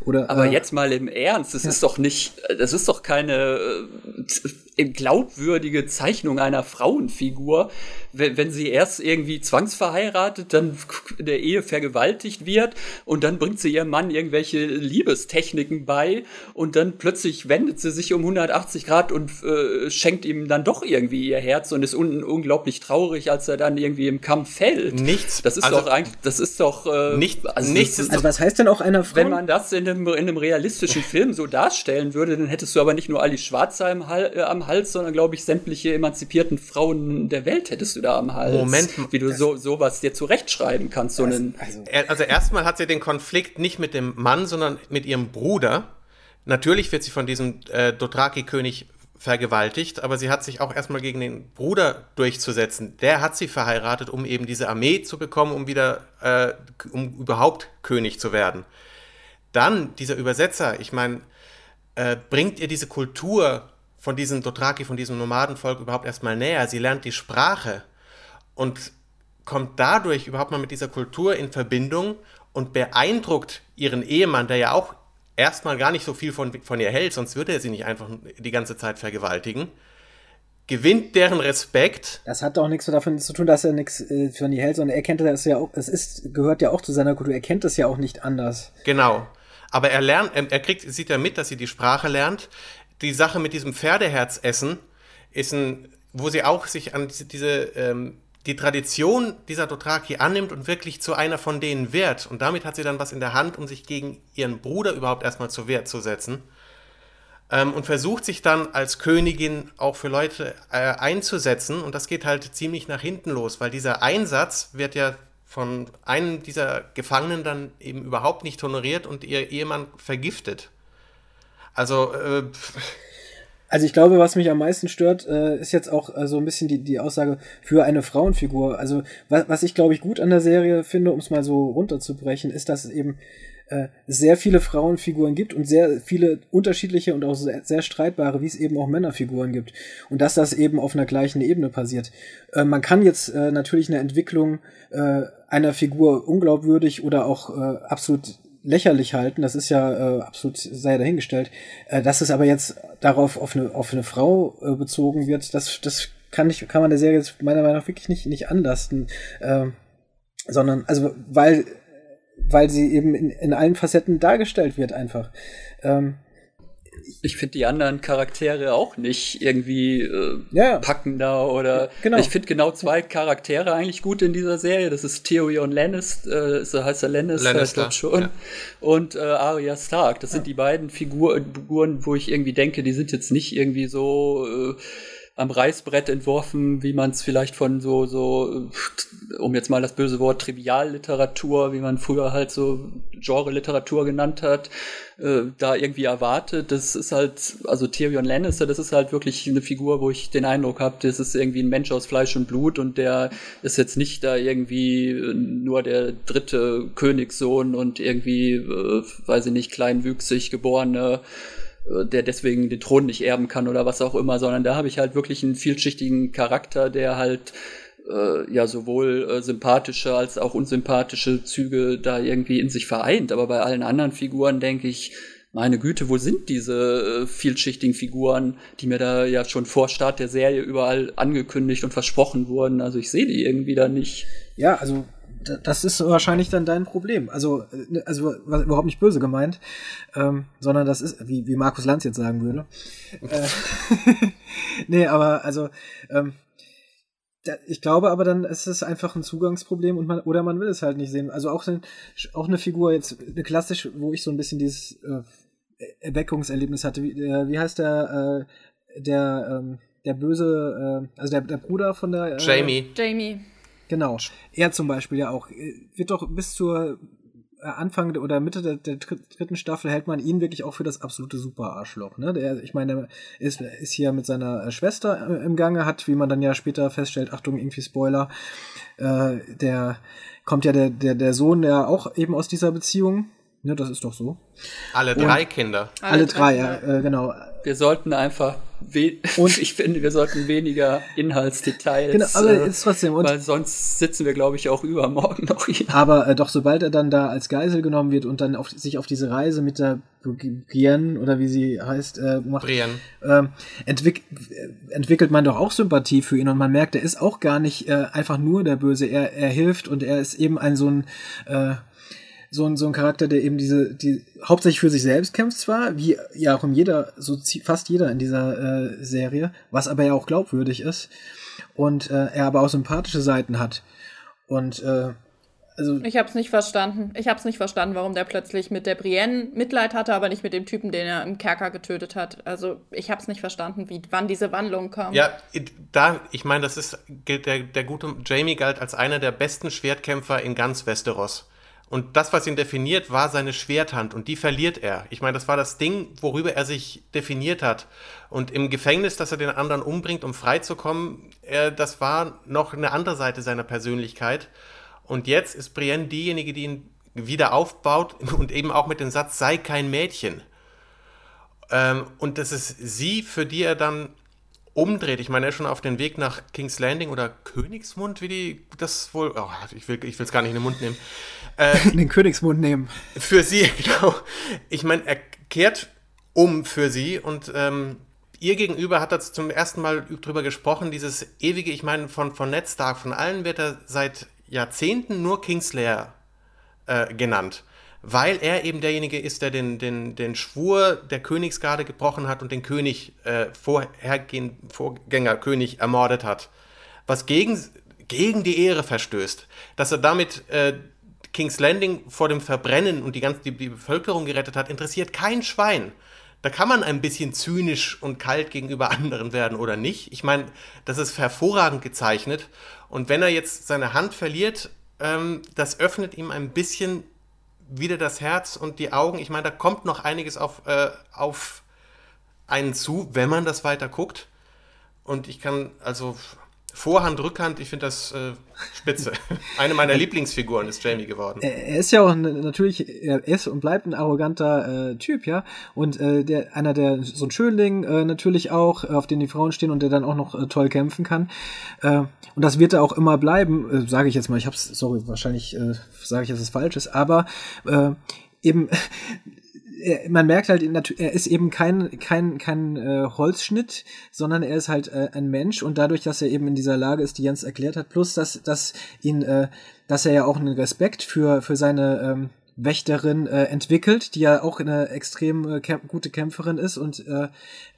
Oder, Aber äh, jetzt mal im Ernst, das ist doch nicht, das ist doch keine äh, glaubwürdige Zeichnung einer Frauenfigur, wenn, wenn sie erst irgendwie zwangsverheiratet, dann in der Ehe vergewaltigt wird und dann bringt sie ihrem Mann irgendwelche Liebestechniken bei und dann plötzlich wendet sie sich um 180 Grad und äh, schenkt ihm dann doch irgendwie ihr Herz und ist un unglaublich traurig, als er dann irgendwie im Kampf fällt. Nichts. Das ist also, doch eigentlich, das ist doch äh, nicht, also nichts ist also was heißt denn auch einer Frau? wenn man das in einem, in einem realistischen Film so darstellen würde, dann hättest du aber nicht nur Ali Schwarzer im Hal äh, am Hals, sondern glaube ich sämtliche emanzipierten Frauen der Welt hättest du da am Hals. Moment, wie du so sowas dir zurechtschreiben kannst. So einen, also, Also erstmal hat sie den Konflikt nicht mit dem Mann, sondern mit ihrem Bruder. Natürlich wird sie von diesem äh, Dothraki-König vergewaltigt, aber sie hat sich auch erstmal gegen den Bruder durchzusetzen. Der hat sie verheiratet, um eben diese Armee zu bekommen, um wieder, äh, um überhaupt König zu werden. Dann dieser Übersetzer, ich meine, äh, bringt ihr diese Kultur von diesem Dothraki, von diesem Nomadenvolk überhaupt erstmal näher. Sie lernt die Sprache und kommt dadurch überhaupt mal mit dieser Kultur in Verbindung und beeindruckt ihren Ehemann, der ja auch erstmal gar nicht so viel von, von ihr hält, sonst würde er sie nicht einfach die ganze Zeit vergewaltigen, gewinnt deren Respekt. Das hat auch nichts davon zu tun, dass er nichts äh, von ihr hält, sondern er kennt das ja auch, es ist, gehört ja auch zu seiner Kultur, er kennt das ja auch nicht anders. Genau. Aber er lernt, er er kriegt, sieht ja mit, dass sie die Sprache lernt. Die Sache mit diesem Pferdeherzessen ist ein, wo sie auch sich an diese, diese ähm, die Tradition dieser Dothraki annimmt und wirklich zu einer von denen wird. Und damit hat sie dann was in der Hand, um sich gegen ihren Bruder überhaupt erstmal zur Wehr zu setzen. Ähm, und versucht sich dann als Königin auch für Leute äh, einzusetzen. Und das geht halt ziemlich nach hinten los, weil dieser Einsatz wird ja von einem dieser Gefangenen dann eben überhaupt nicht honoriert und ihr Ehemann vergiftet. Also, äh, Also ich glaube, was mich am meisten stört, äh, ist jetzt auch äh, so ein bisschen die, die Aussage für eine Frauenfigur. Also was, was ich, glaube ich, gut an der Serie finde, um es mal so runterzubrechen, ist, dass es eben äh, sehr viele Frauenfiguren gibt und sehr viele unterschiedliche und auch sehr, sehr streitbare, wie es eben auch Männerfiguren gibt. Und dass das eben auf einer gleichen Ebene passiert. Äh, man kann jetzt äh, natürlich eine Entwicklung äh, einer Figur unglaubwürdig oder auch absolut lächerlich halten, das ist ja äh, absolut sei dahingestellt. Äh, dass es aber jetzt darauf auf eine, auf eine Frau äh, bezogen wird, das, das kann, nicht, kann man der Serie jetzt meiner Meinung nach wirklich nicht, nicht anlasten. Äh, sondern, also, weil, weil sie eben in, in allen Facetten dargestellt wird, einfach. Ähm, ich finde die anderen Charaktere auch nicht irgendwie äh, Ja. packender oder Genau. ich finde genau zwei Charaktere eigentlich gut in dieser Serie. Das ist Tyrion Lannister, äh, so heißt er Lannister, Lannister, schon, ja. und äh, Arya Stark. Das sind die beiden Figur Figuren, wo ich irgendwie denke, die sind jetzt nicht irgendwie so äh, am Reißbrett entworfen, wie man es vielleicht von so, so, äh, um jetzt mal das böse Wort Trivialliteratur, wie man früher halt so Genre-Literatur genannt hat, äh, da irgendwie erwartet. Das ist halt, also Tyrion Lannister, das ist halt wirklich eine Figur, wo ich den Eindruck habe, das ist irgendwie ein Mensch aus Fleisch und Blut und der ist jetzt nicht da irgendwie äh, nur der dritte Königssohn und irgendwie, äh, weiß ich nicht, kleinwüchsig geborene äh, der deswegen den Thron nicht erben kann oder was auch immer, sondern da habe ich halt wirklich einen vielschichtigen Charakter, der halt äh, ja sowohl äh, sympathische als auch unsympathische Züge da irgendwie in sich vereint. Aber bei allen anderen Figuren denke ich, meine Güte, wo sind diese äh, vielschichtigen Figuren, die mir da ja schon vor Start der Serie überall angekündigt und versprochen wurden? Also ich sehe die irgendwie da nicht. Ja, also das ist wahrscheinlich dann dein Problem. Also, äh, also überhaupt nicht böse gemeint, ähm, sondern das ist, wie, wie Markus Lanz jetzt sagen würde. äh, nee, aber also, ähm, ich glaube aber dann ist es einfach ein Zugangsproblem und man, oder man will es halt nicht sehen. Also auch, auch eine Figur jetzt, eine klassisch, wo ich so ein bisschen dieses äh, Erweckungserlebnis hatte. Wie, äh, wie heißt der, äh, der, ähm, der böse, äh, also der, der Bruder von der äh, Jamie. Jamie. Genau. Er zum Beispiel ja auch. Äh, Wird doch bis zur Anfang oder Mitte der, der dritt- dritten Staffel hält man ihn wirklich auch für das absolute Super-Arschloch. Ne? Der, ich meine, der ist, ist hier mit seiner äh, Schwester äh, im Gange, hat, wie man dann ja später feststellt, Achtung, irgendwie Spoiler, äh, der kommt ja der, der, der Sohn ja auch eben aus dieser Beziehung. Ne, das ist doch so. Alle drei Kinder. Alle, drei, ja, äh, genau. Wir sollten einfach und ich finde, wir sollten weniger Inhaltsdetails. Genau, aber äh, ist trotzdem. Und weil sonst sitzen wir, glaube ich, auch übermorgen noch hier. Aber äh, doch, sobald er dann da als Geisel genommen wird und dann auf, sich auf diese Reise mit der Brienne oder wie sie heißt, äh, macht, Brienne. Äh, entwick entwickelt man doch auch Sympathie für ihn und man merkt, er ist auch gar nicht äh, einfach nur der Böse. Er, er hilft und er ist eben ein so ein äh, so ein, so ein Charakter, der eben diese, die hauptsächlich für sich selbst kämpft zwar, wie ja auch in jeder, so fast jeder in dieser äh, Serie, was aber ja auch glaubwürdig ist. Und äh, er aber auch sympathische Seiten hat. Und äh, also ich habe es nicht verstanden. Ich habe es nicht verstanden, warum der plötzlich mit der Brienne Mitleid hatte, aber nicht mit dem Typen, den er im Kerker getötet hat. Also ich habe es nicht verstanden, wie wann diese Wandlung kam. Ja, da ich meine, das ist der der gute Jamie galt als einer der besten Schwertkämpfer in ganz Westeros. Und das, was ihn definiert, war seine Schwerthand und die verliert er. Ich meine, das war das Ding, worüber er sich definiert hat. Und im Gefängnis, dass er den anderen umbringt, um freizukommen, das war noch eine andere Seite seiner Persönlichkeit. Und jetzt ist Brienne diejenige, die ihn wieder aufbaut und eben auch mit dem Satz, sei kein Mädchen. Ähm, und das ist sie, für die er dann umdreht. Ich meine, er ist schon auf dem Weg nach King's Landing oder Königsmund, wie die das wohl. Oh, ich will es gar nicht in den Mund nehmen. Äh, in den Königsmund nehmen. Für sie, genau. Ich meine, er kehrt um für sie und ähm, ihr gegenüber hat er zum ersten Mal drüber gesprochen, dieses ewige, ich meine, von, von Ned Stark, von allen wird er seit Jahrzehnten nur Kingslayer äh, genannt weil er eben derjenige ist, der den, den, den Schwur der Königsgarde gebrochen hat und den König, äh, vorhergehend, Vorgängerkönig ermordet hat. Was gegen, gegen die Ehre verstößt. Dass er damit äh, King's Landing vor dem Verbrennen und die ganze die, die Bevölkerung gerettet hat, interessiert kein Schwein. Da kann man ein bisschen zynisch und kalt gegenüber anderen werden oder nicht. Ich meine, das ist hervorragend gezeichnet. Und wenn er jetzt seine Hand verliert, ähm, das öffnet ihm ein bisschen wieder das Herz und die Augen. Ich meine, da kommt noch einiges auf, äh, auf einen zu, wenn man das weiter guckt. Und ich kann, also Vorhand, Rückhand, ich finde das äh, spitze. Eine meiner Lieblingsfiguren ist Jamie geworden. Er ist ja auch natürlich, er ist und bleibt ein arroganter äh, Typ, ja. Und äh, der, einer der, so ein Schönling äh, natürlich auch, auf den die Frauen stehen und der dann auch noch äh, toll kämpfen kann. Äh, und das wird er auch immer bleiben, äh, sage ich jetzt mal. Ich hab's, sorry, wahrscheinlich äh, sage ich, dass es falsch ist, aber äh, eben er, man merkt halt, er ist eben kein, kein, kein äh, Holzschnitt, sondern er ist halt äh, ein Mensch und dadurch, dass er eben in dieser Lage ist, die Jens erklärt hat, plus dass, dass ihn, äh, dass er ja auch einen Respekt für, für seine ähm, Wächterin äh, entwickelt, die ja auch eine extrem äh, kämp gute Kämpferin ist und äh,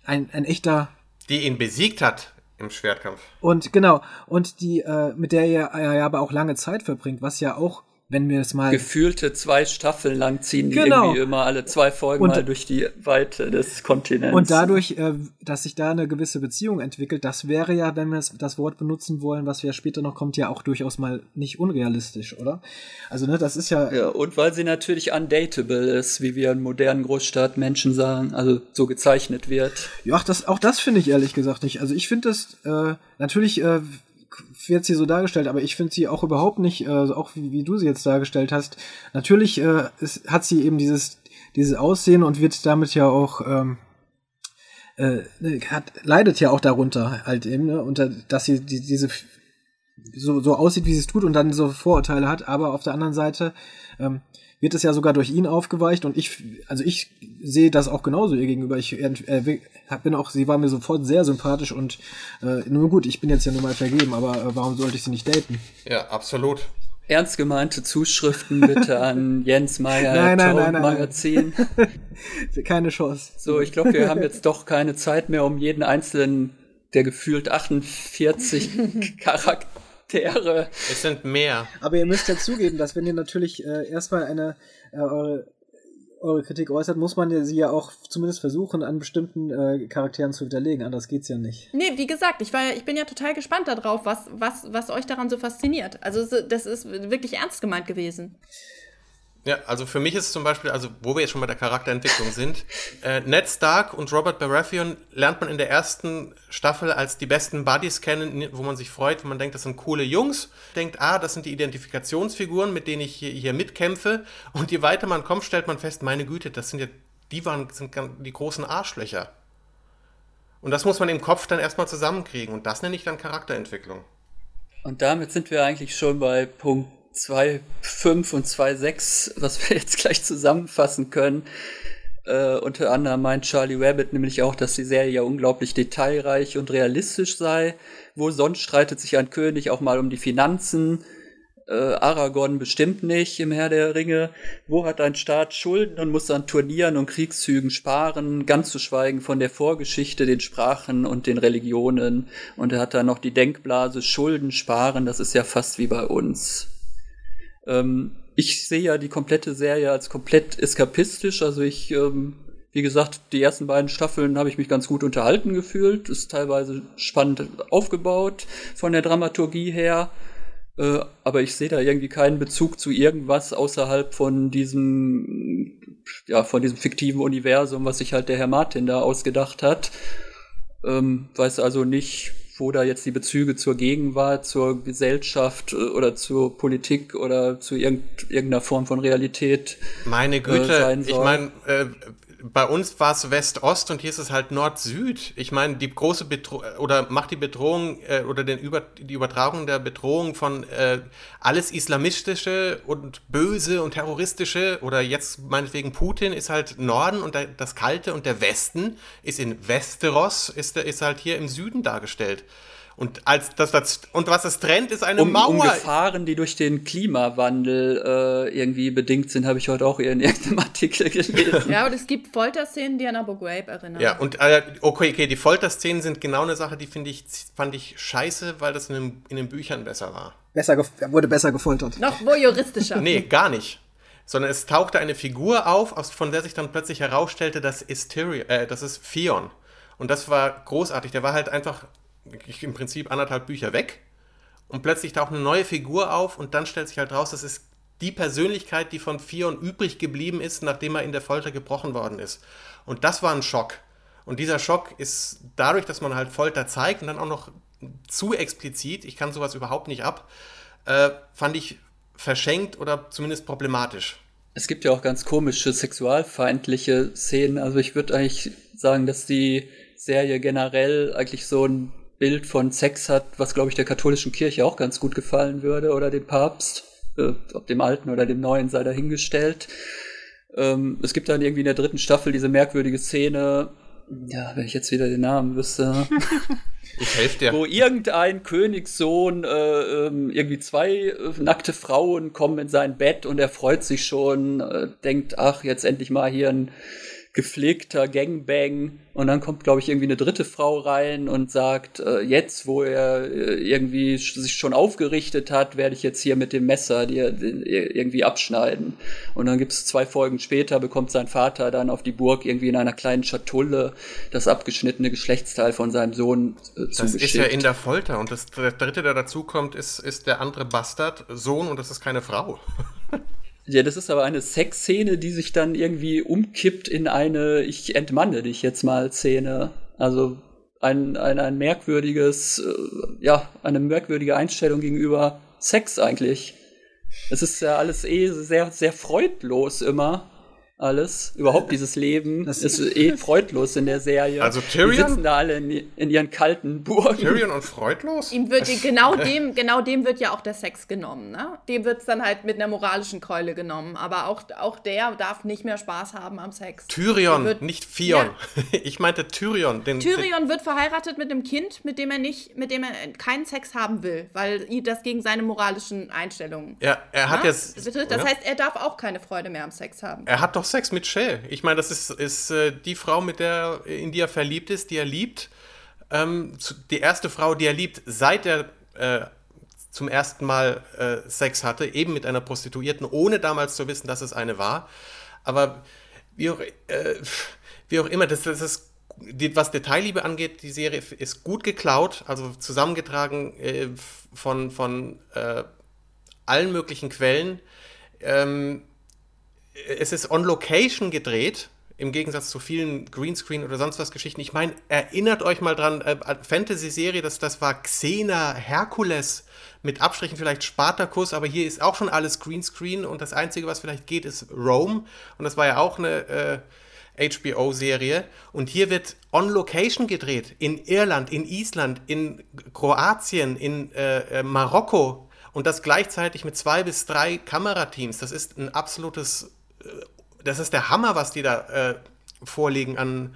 ein, ein echter. Die ihn besiegt hat im Schwertkampf. Und genau, und die, äh, mit der er, er ja aber auch lange Zeit verbringt, was ja auch wenn wir es mal. Gefühlte zwei Staffeln lang ziehen die genau. irgendwie immer alle zwei Folgen und, mal durch die Weite des Kontinents. Und dadurch, äh, dass sich da eine gewisse Beziehung entwickelt, das wäre ja, wenn wir das Wort benutzen wollen, was ja später noch kommt, ja auch durchaus mal nicht unrealistisch, oder? Also, ne, das ist ja. Ja, und weil sie natürlich undateable ist, wie wir in modernen Großstadtmenschen sagen, also so gezeichnet wird. Ja, das, auch das finde ich ehrlich gesagt nicht. Also ich finde das, äh, natürlich, äh, wird sie so dargestellt, aber ich finde sie auch überhaupt nicht, äh, auch wie, wie, du sie jetzt dargestellt hast. Natürlich äh, ist, hat sie eben dieses, dieses Aussehen und wird damit ja auch, ähm, äh, hat, leidet ja auch darunter halt eben, ne, unter, dass sie die, diese so, so aussieht, wie sie es tut und dann so Vorurteile hat, aber auf der anderen Seite ähm, wird es ja sogar durch ihn aufgeweicht und ich, also ich sehe das auch genauso ihr gegenüber. Ich äh, bin auch, sie war mir sofort sehr sympathisch und äh, nur gut, ich bin jetzt ja nun mal vergeben, aber äh, warum sollte ich sie nicht daten? Ja, absolut. Ernst gemeinte Zuschriften bitte an Jens Meyer, nein, nein, nein, nein, Magazin. keine Chance. So, ich glaube, wir haben jetzt doch keine Zeit mehr, um jeden einzelnen der gefühlt 48 Charakter Charaktere. Es sind mehr. Aber ihr müsst ja zugeben, dass wenn ihr natürlich äh, erstmal eine äh, eure, eure Kritik äußert, muss man ja sie ja auch zumindest versuchen, an bestimmten äh, Charakteren zu widerlegen. Anders geht's ja nicht. Nee, wie gesagt, ich, war, ich bin ja total gespannt darauf, was, was, was euch daran so fasziniert. Also das ist wirklich ernst gemeint gewesen. Ja, also für mich ist zum Beispiel, also wo wir jetzt schon bei der Charakterentwicklung sind, äh, Ned Stark und Robert Baratheon lernt man in der ersten Staffel als die besten Buddies kennen, wo man sich freut, wo man denkt, das sind coole Jungs, denkt, ah, das sind die Identifikationsfiguren, mit denen ich hier, hier mitkämpfe. Und je weiter man kommt, stellt man fest, meine Güte, das sind ja, die waren, sind die großen Arschlöcher. Und das muss man im Kopf dann erstmal zusammenkriegen. Und das nenne ich dann Charakterentwicklung. Und damit sind wir eigentlich schon bei Punkt 2.5 und 2.6, was wir jetzt gleich zusammenfassen können. Äh, unter anderem meint Charlie Rabbit nämlich auch, dass die Serie ja unglaublich detailreich und realistisch sei. Wo sonst streitet sich ein König auch mal um die Finanzen äh, Aragorn bestimmt nicht im Herr der Ringe. Wo hat ein Staat Schulden und muss an Turnieren und Kriegszügen sparen, ganz zu schweigen von der Vorgeschichte, den Sprachen und den Religionen. Und er hat da noch die Denkblase Schulden sparen, das ist ja fast wie bei uns. Ähm, ich sehe ja die komplette Serie als komplett eskapistisch, also ich ähm, wie gesagt, die ersten beiden Staffeln habe ich mich ganz gut unterhalten gefühlt. Ist teilweise spannend aufgebaut von der Dramaturgie her. Äh, aber ich sehe da irgendwie keinen Bezug zu irgendwas außerhalb von diesem, ja, von diesem fiktiven Universum, was sich halt der Herr Martin da ausgedacht hat. Ähm, weiß also nicht, wo da jetzt die Bezüge zur Gegenwart, zur Gesellschaft äh, oder zur Politik oder zu irgendeiner Form von Realität. Meine Güte, äh, ich meine, äh, bei uns war es West-Ost und hier ist es halt Nord-Süd. Ich meine, die große Bedrohung oder macht die Bedrohung äh, oder den Über die Übertragung der Bedrohung von äh, alles Islamistische und Böse und Terroristische oder jetzt meinetwegen Putin ist halt Norden und das Kalte und der Westen ist in Westeros, ist, ist halt hier im Süden dargestellt. Und als das, das und was das trennt, ist eine um, Mauer. Um Gefahren, die durch den Klimawandel äh, irgendwie bedingt sind, habe ich heute auch in irgendeinem Artikel gelesen. ja, und es gibt Folterszenen, die an Abu Ghraib erinnern. Ja, und äh, okay, okay, die Folterszenen sind genau eine Sache, die finde ich fand ich scheiße, weil das in den, in den Büchern besser war. Besser er wurde besser gefoltert. Noch voyeuristischer. nee, gar nicht sondern es tauchte eine Figur auf, von der sich dann plötzlich herausstellte, das ist Tyrion, äh, das ist Fion. Und das war großartig. Der war halt einfach im Prinzip anderthalb Bücher weg und plötzlich taucht eine neue Figur auf und dann stellt sich halt raus, das ist die Persönlichkeit, die von Fion übrig geblieben ist, nachdem er in der Folter gebrochen worden ist. Und das war ein Schock. Und dieser Schock ist dadurch, dass man halt Folter zeigt und dann auch noch zu explizit, ich kann sowas überhaupt nicht ab, äh, fand ich verschenkt oder zumindest problematisch. Es gibt ja auch ganz komische sexualfeindliche Szenen. Also ich würde eigentlich sagen, dass die Serie generell eigentlich so ein Bild von Sex hat, was, glaube ich, der katholischen Kirche auch ganz gut gefallen würde oder dem Papst, äh, ob dem alten oder dem neuen sei dahingestellt. Ähm, es gibt dann irgendwie in der dritten Staffel diese merkwürdige Szene, ja, wenn ich jetzt wieder den Namen wüsste. Ich helfe dir. Wo irgendein Königssohn, äh, ähm, irgendwie zwei äh, nackte Frauen kommen in sein Bett und er freut sich schon, äh, denkt, ach, jetzt endlich mal hier ein gepflegter Gangbang und dann kommt, glaube ich, irgendwie eine dritte Frau rein und sagt, äh, jetzt, wo er äh, irgendwie sich schon aufgerichtet hat, werde ich jetzt hier mit dem Messer dir irgendwie abschneiden. Und dann gibt es zwei Folgen später, bekommt sein Vater dann auf die Burg irgendwie in einer kleinen Schatulle das abgeschnittene Geschlechtsteil von seinem Sohn äh, Das ist ja in der Folter und das, der dritte, der dazukommt, ist, ist der andere Bastard, Sohn und das ist keine Frau. Ja, das ist aber eine Sexszene, die sich dann irgendwie umkippt in eine Ich entmanne dich jetzt mal Szene. Also ein, ein, ein merkwürdiges, äh, ja, eine merkwürdige Einstellung gegenüber Sex eigentlich. Es ist ja alles eh sehr, sehr freudlos immer alles, überhaupt dieses Leben, das ist eh freudlos in der Serie. Also Tyrion? Die sitzen da alle in, in ihren kalten Burgen. Tyrion und freudlos? Ihm wird genau dem, genau dem wird ja auch der Sex genommen, ne? Dem wird es dann halt mit einer moralischen Keule genommen. Aber auch, auch der darf nicht mehr Spaß haben am Sex. Tyrion, wird, nicht Fion. Ja. Ich meinte Tyrion. Den, Tyrion den, wird verheiratet mit einem Kind, mit dem er nicht, mit dem er keinen Sex haben will, weil das gegen seine moralischen Einstellungen. Ja, er hat ja? jetzt. Das heißt, er darf auch keine Freude mehr am Sex haben. Er hat doch Sex mit Shell. Ich meine, das ist, ist äh, die Frau, mit der, in die er verliebt ist, die er liebt. Ähm, die erste Frau, die er liebt, seit er äh, zum ersten Mal äh, Sex hatte, eben mit einer Prostituierten, ohne damals zu wissen, dass es eine war. Aber wie auch, äh, wie auch immer, das, das ist, was Detailliebe angeht, die Serie ist gut geklaut, also zusammengetragen äh, von, von äh, allen möglichen Quellen. Ähm, es ist on Location gedreht, im Gegensatz zu vielen Greenscreen oder sonst was Geschichten. Ich meine, erinnert euch mal dran, äh, Fantasy-Serie, das, das war Xena Herkules mit Abstrichen vielleicht Spartacus, aber hier ist auch schon alles Greenscreen und das Einzige, was vielleicht geht, ist Rome. Und das war ja auch eine äh, HBO-Serie und hier wird on Location gedreht. In Irland, in Island, in Kroatien, in äh, äh, Marokko und das gleichzeitig mit zwei bis drei Kamerateams. Das ist ein absolutes, das ist der Hammer, was die da äh, vorlegen an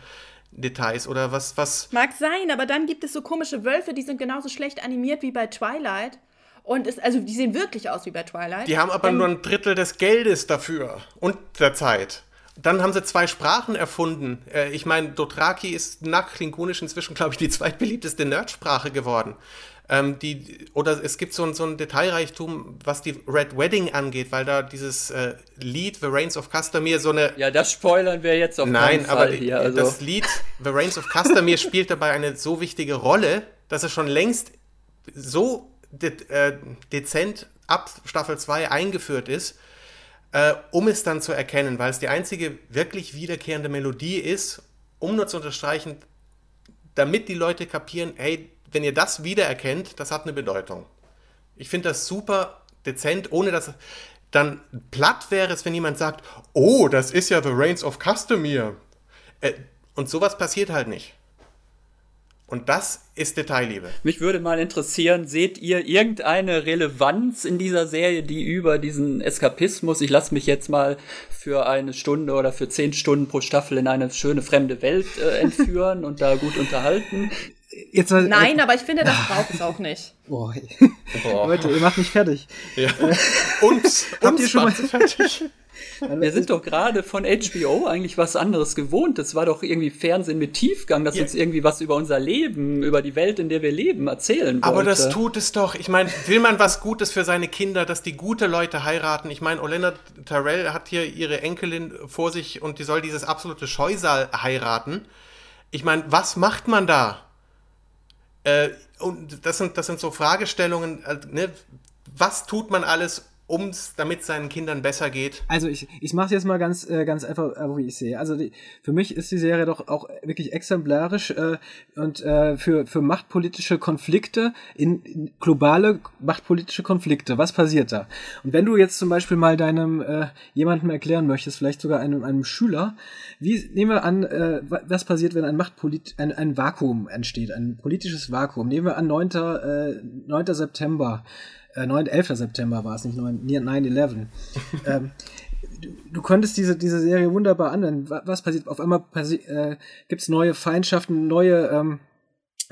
Details oder was, was. Mag sein, aber dann gibt es so komische Wölfe, die sind genauso schlecht animiert wie bei Twilight. Und ist, also die sehen wirklich aus wie bei Twilight. Die haben aber Ähm, nur ein Drittel des Geldes dafür und der Zeit. Dann haben sie zwei Sprachen erfunden. Äh, ich meine, Dothraki ist nach Klingonisch inzwischen, glaube ich, die zweitbeliebteste Nerdsprache geworden. Ähm, die, oder es gibt so ein, so ein Detailreichtum, was die Red Wedding angeht, weil da dieses äh, Lied The Reigns of Castamere so eine Ja, das spoilern wir jetzt auf Nein, keinen aber Fall die, hier. Also. das Lied The Reigns of Castamere spielt dabei eine so wichtige Rolle, dass es schon längst so de äh, dezent ab Staffel 2 eingeführt ist, äh, um es dann zu erkennen, weil es die einzige wirklich wiederkehrende Melodie ist, um nur zu unterstreichen, damit die Leute kapieren, hey, wenn ihr das wiedererkennt, das hat eine Bedeutung. Ich finde das super dezent, ohne dass dann platt wäre es, wenn jemand sagt, oh, das ist ja The Reigns of Castamere. Äh, und sowas passiert halt nicht. Und das ist Detailliebe. Mich würde mal interessieren, seht ihr irgendeine Relevanz in dieser Serie, die über diesen Eskapismus, ich lasse mich jetzt mal für eine Stunde oder für zehn Stunden pro Staffel in eine schöne fremde Welt äh, entführen und da gut unterhalten? Jetzt mal, Nein, aber ich finde, das braucht es auch nicht. Boah, Boah. Leute, ihr macht mich fertig. Ja. Uns, Habt ihr schon mal- fertig. Wir sind doch gerade von HBO eigentlich was anderes gewohnt. Das war doch irgendwie Fernsehen mit Tiefgang, das Ja. uns irgendwie was über unser Leben, über die Welt, in der wir leben, erzählen wollte. Aber das tut es doch. Ich meine, will man was Gutes für seine Kinder, dass die gute Leute heiraten? Ich meine, Olena Tyrell hat hier ihre Enkelin vor sich und die soll dieses absolute Scheusal heiraten. Ich meine, was macht man da? Äh, und das sind, das sind so Fragestellungen, äh, ne? was tut man alles, um's, damit es seinen Kindern besser geht? Also ich, ich mache jetzt mal ganz, äh, ganz einfach, äh, wie ich sehe. Also die, für mich ist die Serie doch auch wirklich exemplarisch äh, und äh, für, für machtpolitische Konflikte, in, in globale machtpolitische Konflikte. Was passiert da? Und wenn du jetzt zum Beispiel mal deinem äh, jemandem erklären möchtest, vielleicht sogar einem, einem Schüler, wie nehmen wir an, äh, wa- was passiert, wenn ein Machtpolit ein, ein Vakuum entsteht, ein politisches Vakuum. Nehmen wir an 9. Äh, 9. September. Äh, 9, 11. September war es, nicht 9 9-11. ähm, du, du könntest diese, diese Serie wunderbar anwenden. Wa- Was passiert? Auf einmal passi äh, gibt es neue Feindschaften, neue, ähm,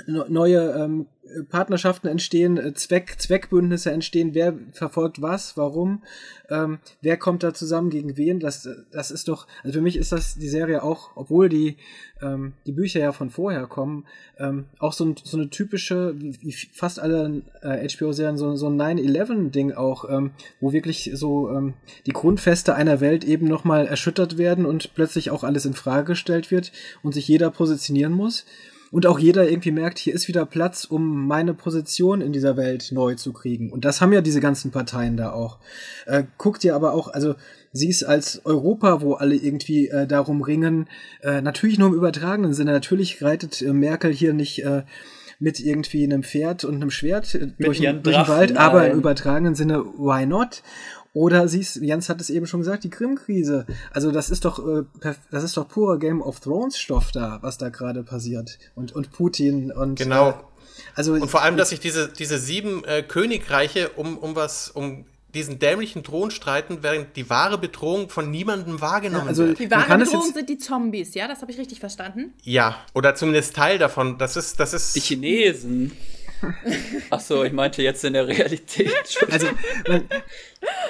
neue ähm, Partnerschaften entstehen, äh, Zweck, Zweckbündnisse entstehen, wer verfolgt was, warum, ähm, wer kommt da zusammen gegen wen, das, das ist doch, also für mich ist das die Serie auch, obwohl die, ähm, die Bücher ja von vorher kommen, ähm, auch so, so eine typische, wie, wie fast alle äh, HBO-Serien, so, so ein 9-11-Ding auch, ähm, wo wirklich so ähm, die Grundfeste einer Welt eben nochmal erschüttert werden und plötzlich auch alles in Frage gestellt wird und sich jeder positionieren muss. Und auch jeder irgendwie merkt, hier ist wieder Platz, um meine Position in dieser Welt neu zu kriegen. Und das haben ja diese ganzen Parteien da auch. Äh, guckt ihr aber auch, also sie ist als Europa, wo alle irgendwie äh, darum ringen, äh, natürlich nur im übertragenen Sinne. Natürlich reitet äh, Merkel hier nicht äh, mit irgendwie einem Pferd und einem Schwert äh, durch, ihren den- durch den Wald, aber im übertragenen Sinne, why not? Oder siehst, Jens hat es eben schon gesagt, die Krim-Krise. Also das ist doch, äh, das ist doch purer Game of Thrones Stoff da, was da gerade passiert. Und, und Putin und Genau. Äh, also Und vor allem, dass sich diese, diese sieben äh, Königreiche um, um was, um diesen dämlichen Thron streiten, während die wahre Bedrohung von niemandem wahrgenommen Ja, also- wird. Die wahre Bedrohung sind die Zombies, ja? Das habe ich richtig verstanden. Ja, oder zumindest Teil davon. Das ist, das ist. Die Chinesen. Ach so, ich meinte jetzt in der Realität. also man,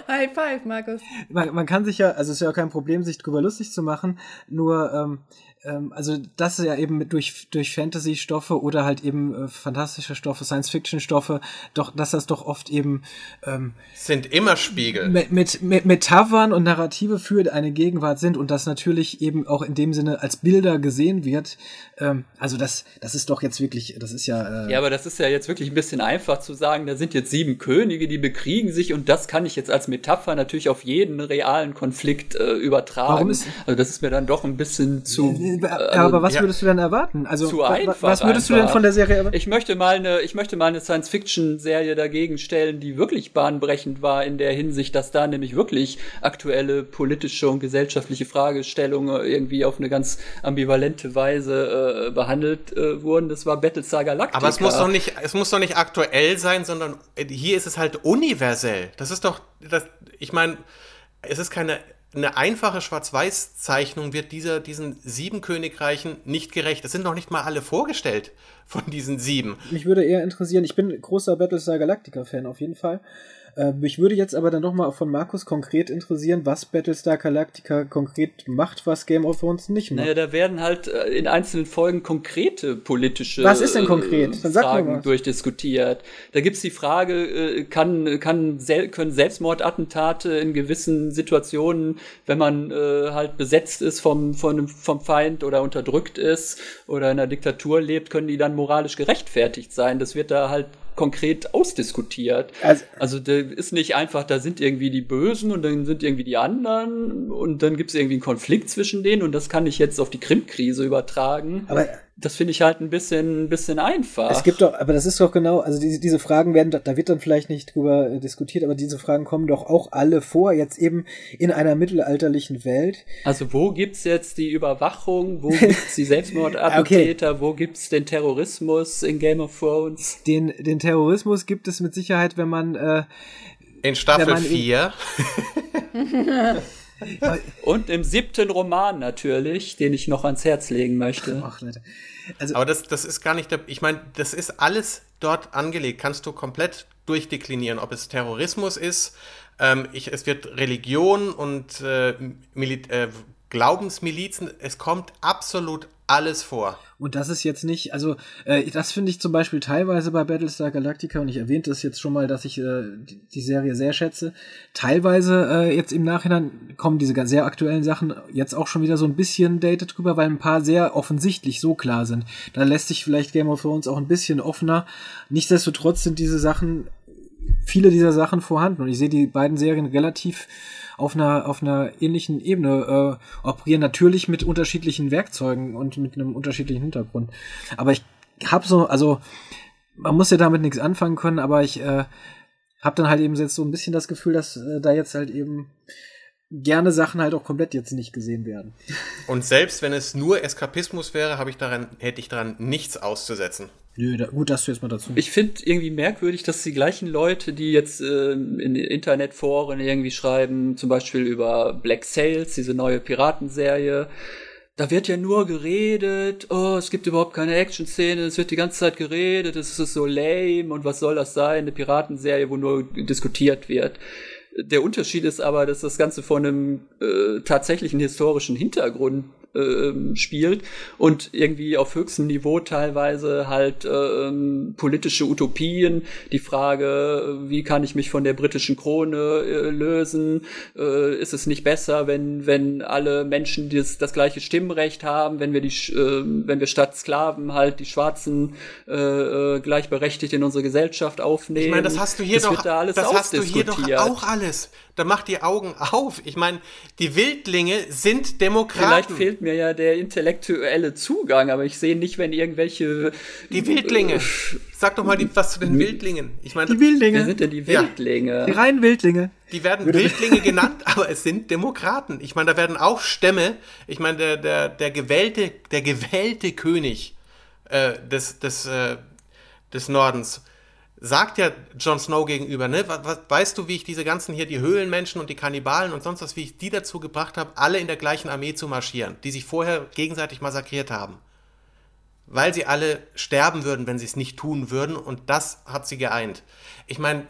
High five, Markus. man, man kann sich ja, also es ist ja auch kein Problem, sich drüber lustig zu machen, nur ähm, ähm, also das ist ja eben mit durch durch Fantasy-Stoffe oder halt eben äh, fantastische Stoffe, Science-Fiction-Stoffe, doch dass das doch oft eben ähm, sind immer Spiegel. mit, mit, mit Metaphern und Narrative für eine Gegenwart sind und das natürlich eben auch in dem Sinne als Bilder gesehen wird. Ähm, also das, das ist doch jetzt wirklich, das ist ja. Äh, Ja, aber das ist ja jetzt wirklich ein bisschen einfach zu sagen, da sind jetzt sieben Könige, die bekriegen sich und das kann ich jetzt als Metapher natürlich auf jeden realen Konflikt äh, übertragen. Warum ist, also das ist mir dann doch ein bisschen zu. Äh, also, aber was ja, würdest du denn erwarten? Also zu einfach was würdest einfach. du denn von der Serie erwarten? Ich möchte mal eine, ich möchte mal eine Science-Fiction-Serie dagegen stellen, die wirklich bahnbrechend war in der Hinsicht, dass da nämlich wirklich aktuelle politische und gesellschaftliche Fragestellungen irgendwie auf eine ganz ambivalente Weise äh, behandelt äh, wurden. Das war Battlestar Galactica. Aber es muss doch nicht, es muss doch nicht aktuell sein, sondern hier ist es halt universell. Das ist doch, das, ich meine, es ist keine eine einfache Schwarz-Weiß-Zeichnung wird dieser, diesen sieben Königreichen nicht gerecht. Es sind noch nicht mal alle vorgestellt von diesen sieben. Mich würde eher interessieren, ich bin großer Battlestar Galactica-Fan auf jeden Fall. Äh, mich würde jetzt aber dann nochmal von Markus konkret interessieren, was Battlestar Galactica konkret macht, was Game of Thrones nicht macht. Naja, da werden halt äh, in einzelnen Folgen konkrete politische was ist denn konkret? Sag Fragen durchdiskutiert. Da gibt's die Frage, äh, kann, kann, können Selbstmordattentate in gewissen Situationen, wenn man äh, halt besetzt ist vom, vom, vom Feind oder unterdrückt ist oder in einer Diktatur lebt, können die dann moralisch gerechtfertigt sein. Das wird da halt konkret ausdiskutiert. Also, also da ist nicht einfach, da sind irgendwie die Bösen und dann sind irgendwie die anderen und dann gibt es irgendwie einen Konflikt zwischen denen und das kann ich jetzt auf die Krim-Krise übertragen. Aber das finde ich halt ein bisschen, ein bisschen einfach. Es gibt doch, aber das ist doch genau, also diese, diese Fragen werden, da wird dann vielleicht nicht drüber äh, diskutiert, aber diese Fragen kommen doch auch alle vor, jetzt eben in einer mittelalterlichen Welt. Also wo gibt's jetzt die Überwachung, wo gibt's die Selbstmordattentäter, okay. wo gibt's den Terrorismus in Game of Thrones? Den, den Terrorismus gibt es mit Sicherheit, wenn man äh, in Staffel 4. Und im siebten Roman natürlich, den ich noch ans Herz legen möchte. Ach, Leute. Also, Aber das, das ist gar nicht der. Ich meine, das ist alles dort angelegt. Kannst du komplett durchdeklinieren, ob es Terrorismus ist. Ähm, ich, es wird Religion und äh, äh, Glaubensmilizen. Es kommt absolut alles vor. Und das ist jetzt nicht, also äh, das finde ich zum Beispiel teilweise bei Battlestar Galactica, und ich erwähnte es jetzt schon mal, dass ich äh, die, die Serie sehr schätze. Teilweise äh, jetzt im Nachhinein kommen diese sehr aktuellen Sachen jetzt auch schon wieder so ein bisschen dated drüber, weil ein paar sehr offensichtlich so klar sind. Da lässt sich vielleicht Game of Thrones auch ein bisschen offener. Nichtsdestotrotz sind diese Sachen, viele dieser Sachen vorhanden. Und ich sehe die beiden Serien relativ auf einer, auf einer ähnlichen Ebene äh, operieren, natürlich mit unterschiedlichen Werkzeugen und mit einem unterschiedlichen Hintergrund. Aber ich habe so, also man muss ja damit nichts anfangen können, aber ich äh, habe dann halt eben jetzt so ein bisschen das Gefühl, dass äh, da jetzt halt eben gerne Sachen halt auch komplett jetzt nicht gesehen werden. Und selbst wenn es nur Eskapismus wäre, habe ich daran hätte ich daran nichts auszusetzen. Nö, da, gut, dass du jetzt mal dazu. Ich finde irgendwie merkwürdig, dass die gleichen Leute, die jetzt äh, in Internetforen irgendwie schreiben, zum Beispiel über Black Sails, diese neue Piratenserie, da wird ja nur geredet, oh, es gibt überhaupt keine Action-Szene, es wird die ganze Zeit geredet, es ist so lame und was soll das sein, eine Piratenserie, wo nur diskutiert wird. Der Unterschied ist aber, dass das Ganze von einem äh, tatsächlichen historischen Hintergrund äh, spielt und irgendwie auf höchstem Niveau teilweise halt äh, politische Utopien, die Frage, wie kann ich mich von der britischen Krone äh, lösen, äh, ist es nicht besser, wenn, wenn alle Menschen das, das gleiche Stimmrecht haben, wenn wir die, äh, wenn wir statt Sklaven halt die Schwarzen äh, äh, gleichberechtigt in unsere Gesellschaft aufnehmen. Ich meine, das hast du hier das doch, da das hast du hier doch auch alles. Da macht die Augen auf. Ich meine, die Wildlinge sind Demokraten. Vielleicht fehlt mir ja der intellektuelle Zugang, aber ich sehe nicht, wenn irgendwelche. Die Wildlinge. Äh, Sag doch mal die, was zu den Wildlingen. Ich meine, die Wildlinge. Wer sind denn die Wildlinge? Ja. Die reinen Wildlinge. Die werden Wildlinge genannt, aber es sind Demokraten. Ich meine, da werden auch Stämme. Ich meine, der, der, der gewählte, der gewählte König äh, des, des, äh, des Nordens sagt ja Jon Snow gegenüber, ne, weißt du, wie ich diese ganzen hier, die Höhlenmenschen und die Kannibalen und sonst was, wie ich die dazu gebracht habe, alle in der gleichen Armee zu marschieren, die sich vorher gegenseitig massakriert haben. Weil sie alle sterben würden, wenn sie es nicht tun würden und das hat sie geeint. Ich meine,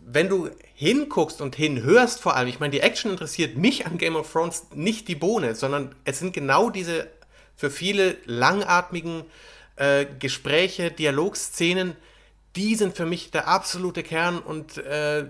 wenn du hinguckst und hinhörst vor allem, ich meine, die Action interessiert mich an Game of Thrones nicht die Bohne, sondern es sind genau diese für viele langatmigen äh, Gespräche, Dialogszenen, die sind für mich der absolute Kern und äh,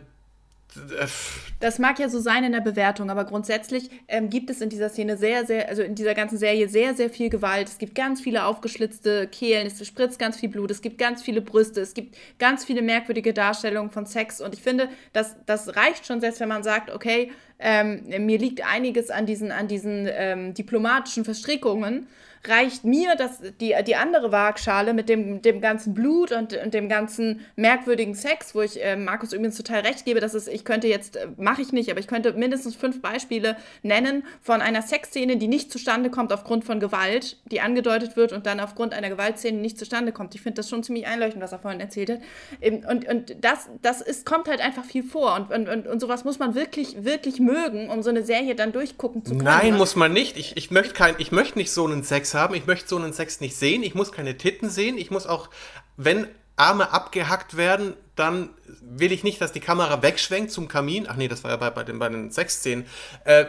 das mag ja so sein in der Bewertung, aber grundsätzlich ähm, gibt es in dieser Szene sehr, sehr, also in dieser ganzen Serie sehr, sehr viel Gewalt. Es gibt ganz viele aufgeschlitzte Kehlen, es spritzt ganz viel Blut, es gibt ganz viele Brüste, es gibt ganz viele merkwürdige Darstellungen von Sex. Und ich finde, das, das reicht schon selbst, wenn man sagt, okay, ähm, mir liegt einiges an diesen, an diesen ähm, diplomatischen Verstrickungen reicht mir das, die, die andere Waagschale mit dem, dem ganzen Blut und, und dem ganzen merkwürdigen Sex, wo ich äh, Markus übrigens total recht gebe, dass es, ich könnte jetzt, äh, mache ich nicht, aber ich könnte mindestens fünf Beispiele nennen von einer Sexszene, die nicht zustande kommt aufgrund von Gewalt, die angedeutet wird und dann aufgrund einer Gewaltszene nicht zustande kommt. Ich finde das schon ziemlich einleuchtend, was er vorhin erzählt hat. Ähm, und, und das, das ist, kommt halt einfach viel vor und, und, und, und sowas muss man wirklich, wirklich mögen, um so eine Serie dann durchgucken zu können. Nein, muss man nicht. Ich, ich möchte kein, ich möchte nicht so einen Sex haben. Ich möchte so einen Sex nicht sehen. Ich muss keine Titten sehen. Ich muss auch, wenn Arme abgehackt werden, dann will ich nicht, dass die Kamera wegschwenkt zum Kamin. Ach nee, das war ja bei, bei den, bei Sexszenen. Äh,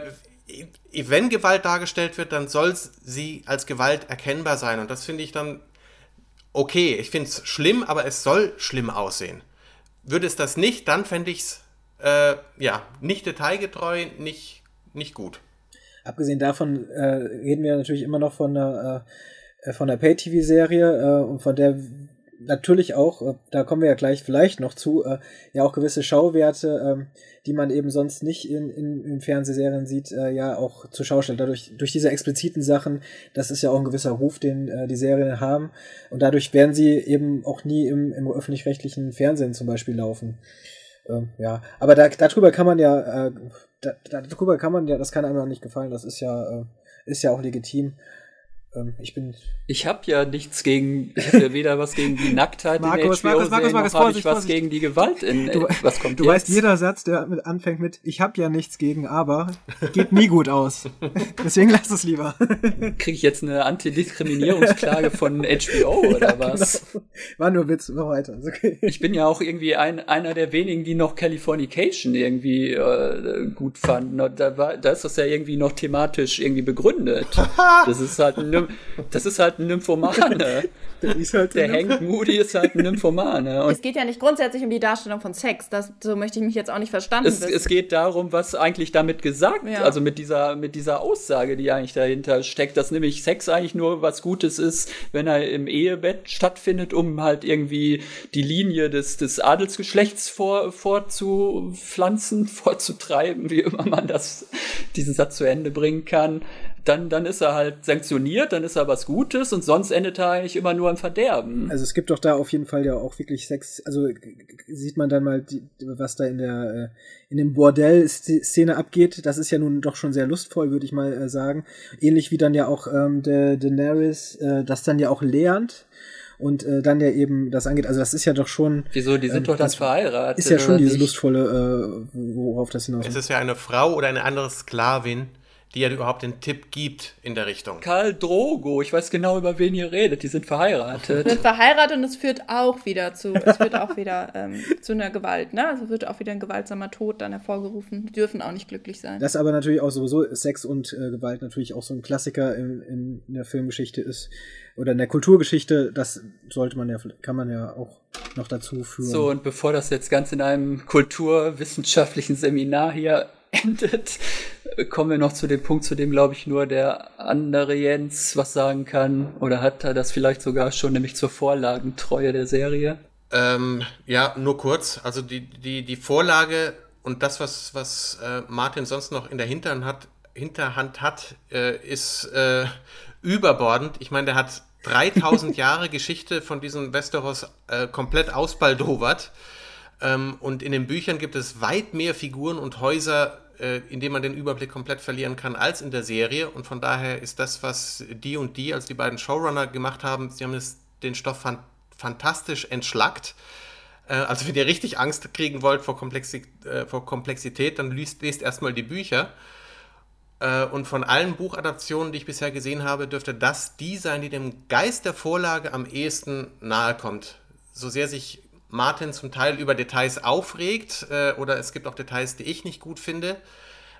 wenn Gewalt dargestellt wird, dann soll sie als Gewalt erkennbar sein. Und das finde ich dann okay. Ich finde es schlimm, aber es soll schlimm aussehen. Würde es das nicht, dann fände ich es äh, ja, nicht detailgetreu, nicht, nicht gut. Abgesehen davon äh, reden wir natürlich immer noch von einer, äh, von der Pay-TV-Serie äh, und von der natürlich auch, äh, da kommen wir ja gleich vielleicht noch zu, äh, ja auch gewisse Schauwerte, äh, die man eben sonst nicht in, in, in Fernsehserien sieht, äh, ja auch zur Schau stellt. Dadurch, durch diese expliziten Sachen, das ist ja auch ein gewisser Ruf, den äh, die Serien haben. Und dadurch werden sie eben auch nie im, im öffentlich-rechtlichen Fernsehen zum Beispiel laufen. Ähm, ja, aber da, darüber kann man ja, äh, da, darüber kann man ja, das kann einem auch nicht gefallen, das ist ja, äh, ist ja auch legitim. Ähm, ich bin. Ich habe ja nichts gegen, ich habe ja weder was gegen die Nacktheit Markus, in HBO Markus, Markus, Markus, noch habe ich was Vorsicht. gegen die Gewalt in. Du, was kommt Du jetzt? weißt, jeder Satz, der mit anfängt mit "Ich habe ja nichts gegen", aber geht nie gut aus. Deswegen lass es lieber. Kriege ich jetzt eine Antidiskriminierungsklage von HBO oder ja, was? Genau. War nur Witz, noch weiter. Okay. Ich bin ja auch irgendwie ein, einer der wenigen, die noch Californication irgendwie äh, gut fanden. Da, war, da ist das ja irgendwie noch thematisch irgendwie begründet. Das ist halt das ist halt ein Nymphomane. Der, halt der Hank Moody ist halt ein Nymphomane. Und es geht ja nicht grundsätzlich um die Darstellung von Sex. Das, so möchte ich mich jetzt auch nicht verstanden es, es geht darum, was eigentlich damit gesagt, ja. also mit dieser, mit dieser Aussage, die eigentlich dahinter steckt, dass nämlich Sex eigentlich nur was Gutes ist, wenn er im Ehebett stattfindet, um halt irgendwie die Linie des, des Adelsgeschlechts vor, vorzupflanzen, vorzutreiben, wie immer man das, diesen Satz zu Ende bringen kann dann, dann ist er halt sanktioniert, dann ist er was Gutes und sonst endet er eigentlich immer nur im Verderben. Also es gibt doch da auf jeden Fall ja auch wirklich Sex, also sieht man dann mal, die, was da in der, äh, in dem Bordell-Szene abgeht. Das ist ja nun doch schon sehr lustvoll, würde ich mal äh, sagen. Ähnlich wie dann ja auch ähm, der Daenerys äh, das dann ja auch lernt und äh, dann ja eben das angeht. Also das ist ja doch schon. Wieso? Die sind ähm, doch dann verheiratet. Ist ja schon dieses lustvolle, äh, worauf das hinaus. Es ist ja eine Frau oder eine andere Sklavin, die ja überhaupt den Tipp gibt in der Richtung. Karl Drogo, ich weiß genau, über wen ihr redet. Die sind verheiratet. Sind verheiratet und es führt auch wieder zu, es führt auch wieder ähm, zu einer Gewalt, ne? Also wird auch wieder ein gewaltsamer Tod dann hervorgerufen. Die dürfen auch nicht glücklich sein. Das aber natürlich auch sowieso Sex und äh, Gewalt natürlich auch so ein Klassiker in, in, in der Filmgeschichte ist oder in der Kulturgeschichte. Das sollte man ja, kann man ja auch noch dazu führen. So, und bevor das jetzt ganz in einem kulturwissenschaftlichen Seminar hier endet, kommen wir noch zu dem Punkt, zu dem, glaube ich, nur der andere Jens was sagen kann. Oder hat er das vielleicht sogar schon, nämlich zur Vorlagentreue der Serie? Ähm, ja, nur kurz. Also die, die, die Vorlage und das, was, was äh, Martin sonst noch in der Hinterhand hat, Hinterhand hat äh, ist äh, überbordend. Ich meine, der hat 3000 Jahre Geschichte von diesem Westeros äh, komplett ausbaldowert. Ähm, und in den Büchern gibt es weit mehr Figuren und Häuser, äh, in dem man den Überblick komplett verlieren kann, als in der Serie. Und von daher ist das, was die und die, als die beiden Showrunner gemacht haben, sie haben es, den Stoff fan fantastisch entschlackt. Äh, also wenn ihr richtig Angst kriegen wollt vor, Komplexi äh, vor Komplexität, dann lest, lest erstmal die Bücher. Äh, und von allen Buchadaptionen, die ich bisher gesehen habe, dürfte das die sein, die dem Geist der Vorlage am ehesten nahe kommt. So sehr sich Martin zum Teil über Details aufregt äh, oder es gibt auch Details, die ich nicht gut finde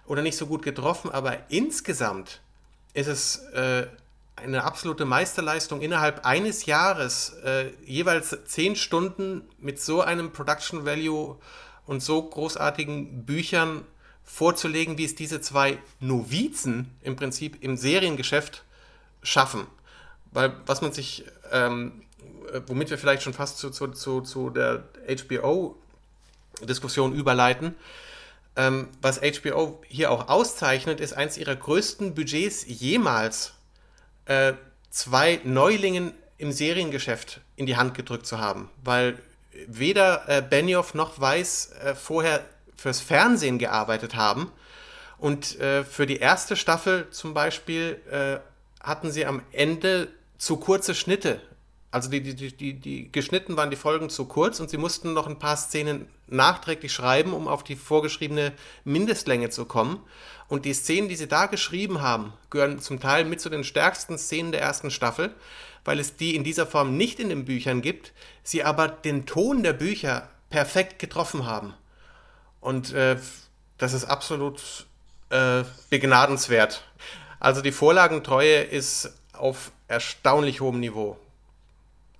oder nicht so gut getroffen, aber insgesamt ist es äh, eine absolute Meisterleistung innerhalb eines Jahres, äh, jeweils zehn Stunden mit so einem Production Value und so großartigen Büchern vorzulegen, wie es diese zwei Novizen im Prinzip im Seriengeschäft schaffen. Weil was man sich, ähm, womit wir vielleicht schon fast zu, zu, zu, zu der HBO-Diskussion überleiten, ähm, was HBO hier auch auszeichnet, ist eins ihrer größten Budgets jemals, äh, zwei Neulingen im Seriengeschäft in die Hand gedrückt zu haben. Weil weder äh, Benioff noch Weiss äh, vorher fürs Fernsehen gearbeitet haben. Und äh, für die erste Staffel zum Beispiel äh, hatten sie am Ende zu kurze Schnitte. Also die, die, die, die geschnitten waren die Folgen zu kurz und sie mussten noch ein paar Szenen nachträglich schreiben, um auf die vorgeschriebene Mindestlänge zu kommen. Und die Szenen, die sie da geschrieben haben, gehören zum Teil mit zu den stärksten Szenen der ersten Staffel, weil es die in dieser Form nicht in den Büchern gibt, sie aber den Ton der Bücher perfekt getroffen haben. Und äh, das ist absolut äh, begnadenswert. Also die Vorlagentreue ist auf erstaunlich hohem Niveau.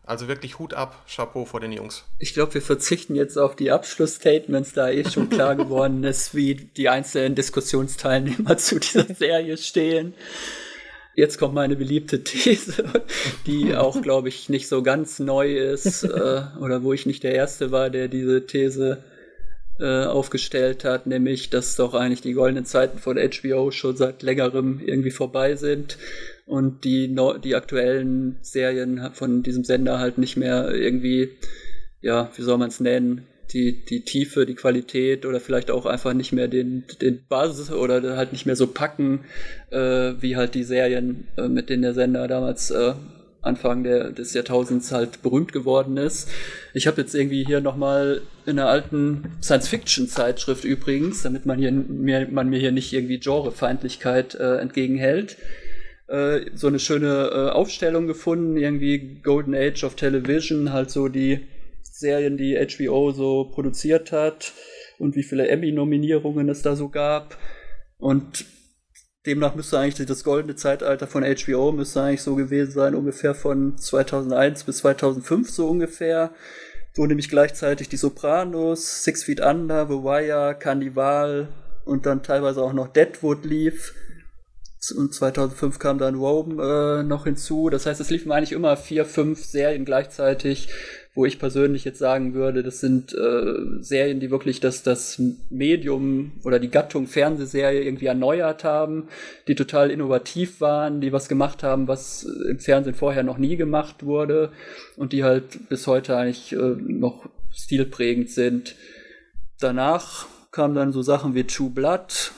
Also wirklich Hut ab, Chapeau vor den Jungs. Ich glaube, wir verzichten jetzt auf die Abschlussstatements, da eh schon klar geworden ist, wie die einzelnen Diskussionsteilnehmer zu dieser Serie stehen. Jetzt kommt meine beliebte These, die auch, glaube ich, nicht so ganz neu ist, äh, oder wo ich nicht der Erste war, der diese These äh, aufgestellt hat, nämlich, dass doch eigentlich die goldenen Zeiten von HBO schon seit längerem irgendwie vorbei sind und die, die aktuellen Serien von diesem Sender halt nicht mehr irgendwie, ja, wie soll man es nennen, die, die Tiefe, die Qualität oder vielleicht auch einfach nicht mehr den, den Basis oder halt nicht mehr so packen, äh, wie halt die Serien, äh, mit denen der Sender damals äh, Anfang der, des Jahrtausends halt berühmt geworden ist. Ich habe jetzt irgendwie hier nochmal in einer alten Science-Fiction-Zeitschrift übrigens, damit man, hier, mir, man mir hier nicht irgendwie Genrefeindlichkeit äh, entgegenhält, äh, so eine schöne äh, Aufstellung gefunden, irgendwie Golden Age of Television, halt so die Serien, die HBO so produziert hat und wie viele Emmy-Nominierungen es da so gab. Und demnach müsste eigentlich das goldene Zeitalter von HBO müsste eigentlich so gewesen sein, ungefähr von 2001 bis 2005 so ungefähr. Wo nämlich gleichzeitig die Sopranos, Six Feet Under, The Wire, Carnival und dann teilweise auch noch Deadwood lief. Und 2005 kam dann Rome äh, noch hinzu. Das heißt, es liefen eigentlich immer vier, fünf Serien gleichzeitig wo ich persönlich jetzt sagen würde, das sind äh, Serien, die wirklich das, das Medium oder die Gattung Fernsehserie irgendwie erneuert haben, die total innovativ waren, die was gemacht haben, was im Fernsehen vorher noch nie gemacht wurde und die halt bis heute eigentlich äh, noch stilprägend sind. Danach kamen dann so Sachen wie True Blood.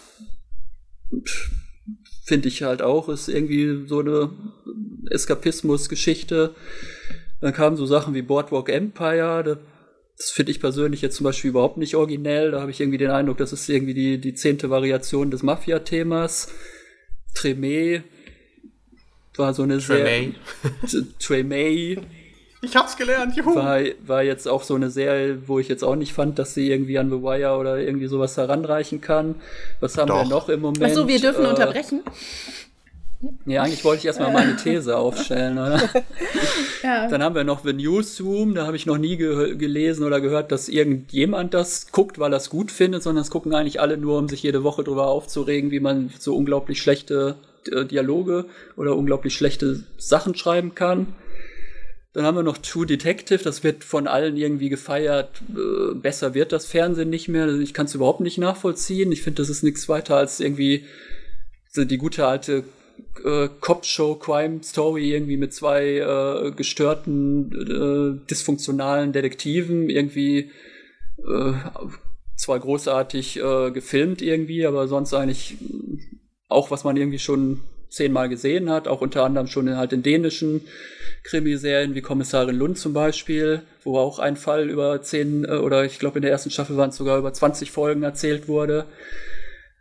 Finde ich halt auch, ist irgendwie so eine Eskapismus-Geschichte. Dann kamen so Sachen wie Boardwalk Empire, das finde ich persönlich jetzt zum Beispiel überhaupt nicht originell. Da habe ich irgendwie den Eindruck, das ist irgendwie die, die zehnte Variation des Mafia-Themas. Tremé war so eine Tremé. sehr. Tremé. Ich hab's gelernt, juhu. War, war jetzt auch so eine Serie, wo ich jetzt auch nicht fand, dass sie irgendwie an The Wire oder irgendwie sowas heranreichen kann. Was haben Doch. wir noch im Moment? Achso, wir dürfen Äh, unterbrechen. Ja, eigentlich wollte ich erstmal meine These aufstellen, oder? Ja. Dann haben wir noch The Newsroom, da habe ich noch nie ge gelesen oder gehört, dass irgendjemand das guckt, weil er es gut findet, sondern es gucken eigentlich alle nur, um sich jede Woche drüber aufzuregen, wie man so unglaublich schlechte äh, Dialoge oder unglaublich schlechte Sachen schreiben kann. Dann haben wir noch True Detective, das wird von allen irgendwie gefeiert. Äh, besser wird das Fernsehen nicht mehr. Ich kann es überhaupt nicht nachvollziehen. Ich finde, das ist nichts weiter als irgendwie die gute alte äh, Cop-Show, Crime-Story irgendwie mit zwei äh, gestörten, äh, dysfunktionalen Detektiven irgendwie äh, zwar großartig äh, gefilmt irgendwie, aber sonst eigentlich auch, was man irgendwie schon zehnmal gesehen hat, auch unter anderem schon in, halt in dänischen Krimiserien wie Kommissarin Lund zum Beispiel, wo auch ein Fall über zehn äh, oder ich glaube in der ersten Staffel waren es sogar über 20 Folgen erzählt wurde.